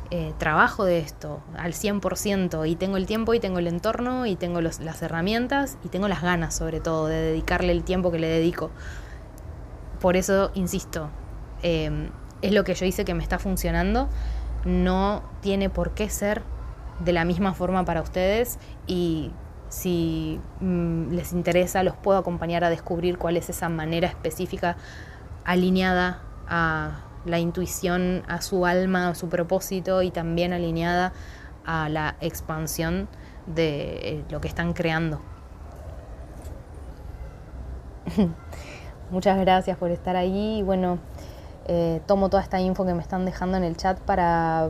Eh, trabajo de esto al 100% y tengo el tiempo y tengo el entorno y tengo las herramientas y tengo las ganas sobre todo de dedicarle el tiempo que le dedico. Por eso, insisto, em, es lo que yo hice que me está funcionando, no tiene por qué ser de la misma forma para ustedes y si mm, les interesa los puedo acompañar a descubrir cuál es esa manera específica alineada a la intuición a su alma, a su propósito y también alineada a la expansión de eh, lo que están creando. Muchas gracias por estar ahí. Bueno, eh, tomo toda esta info que me están dejando en el chat para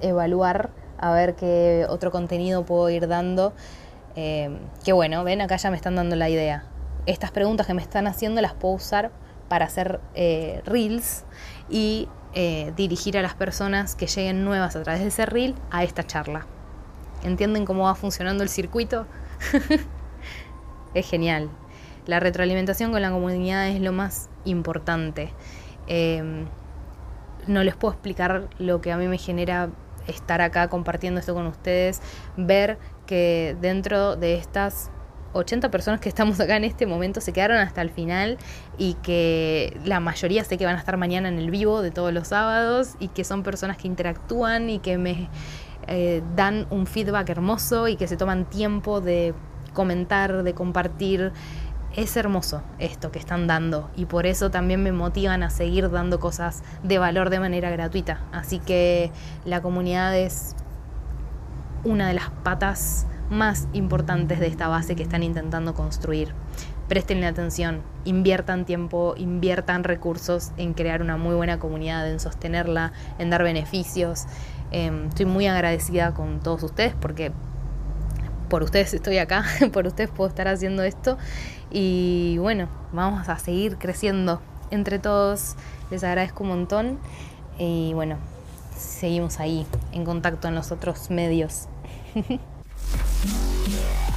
evaluar a ver qué otro contenido puedo ir dando. Eh, que bueno, ven, acá ya me están dando la idea. Estas preguntas que me están haciendo las puedo usar para hacer reels y eh, dirigir a las personas que lleguen nuevas a través de ese reel a esta charla. ¿Entienden cómo va funcionando el circuito? es genial. La retroalimentación con la comunidad es lo más importante. Em, no les puedo explicar lo que a mí me genera estar acá compartiendo esto con ustedes, ver que dentro de estas 80 personas que estamos acá en este momento se quedaron hasta el final y que la mayoría sé que van a estar mañana en el vivo de todos los sábados y que son personas que interactúan y que me eh, dan un feedback hermoso y que se toman tiempo de comentar, de compartir. Es hermoso esto que están dando y por eso también me motivan a seguir dando cosas de valor de manera gratuita. Así que la comunidad es una de las patas más importantes de esta base que están intentando construir. Prestenle atención, inviertan tiempo, inviertan recursos en crear una muy buena comunidad, en sostenerla, en dar beneficios. Em, estoy muy agradecida con todos ustedes porque por ustedes estoy acá, por ustedes puedo estar haciendo esto y bueno, vamos a seguir creciendo entre todos. Les agradezco un montón y bueno, seguimos ahí en contacto en los otros medios. Yeah.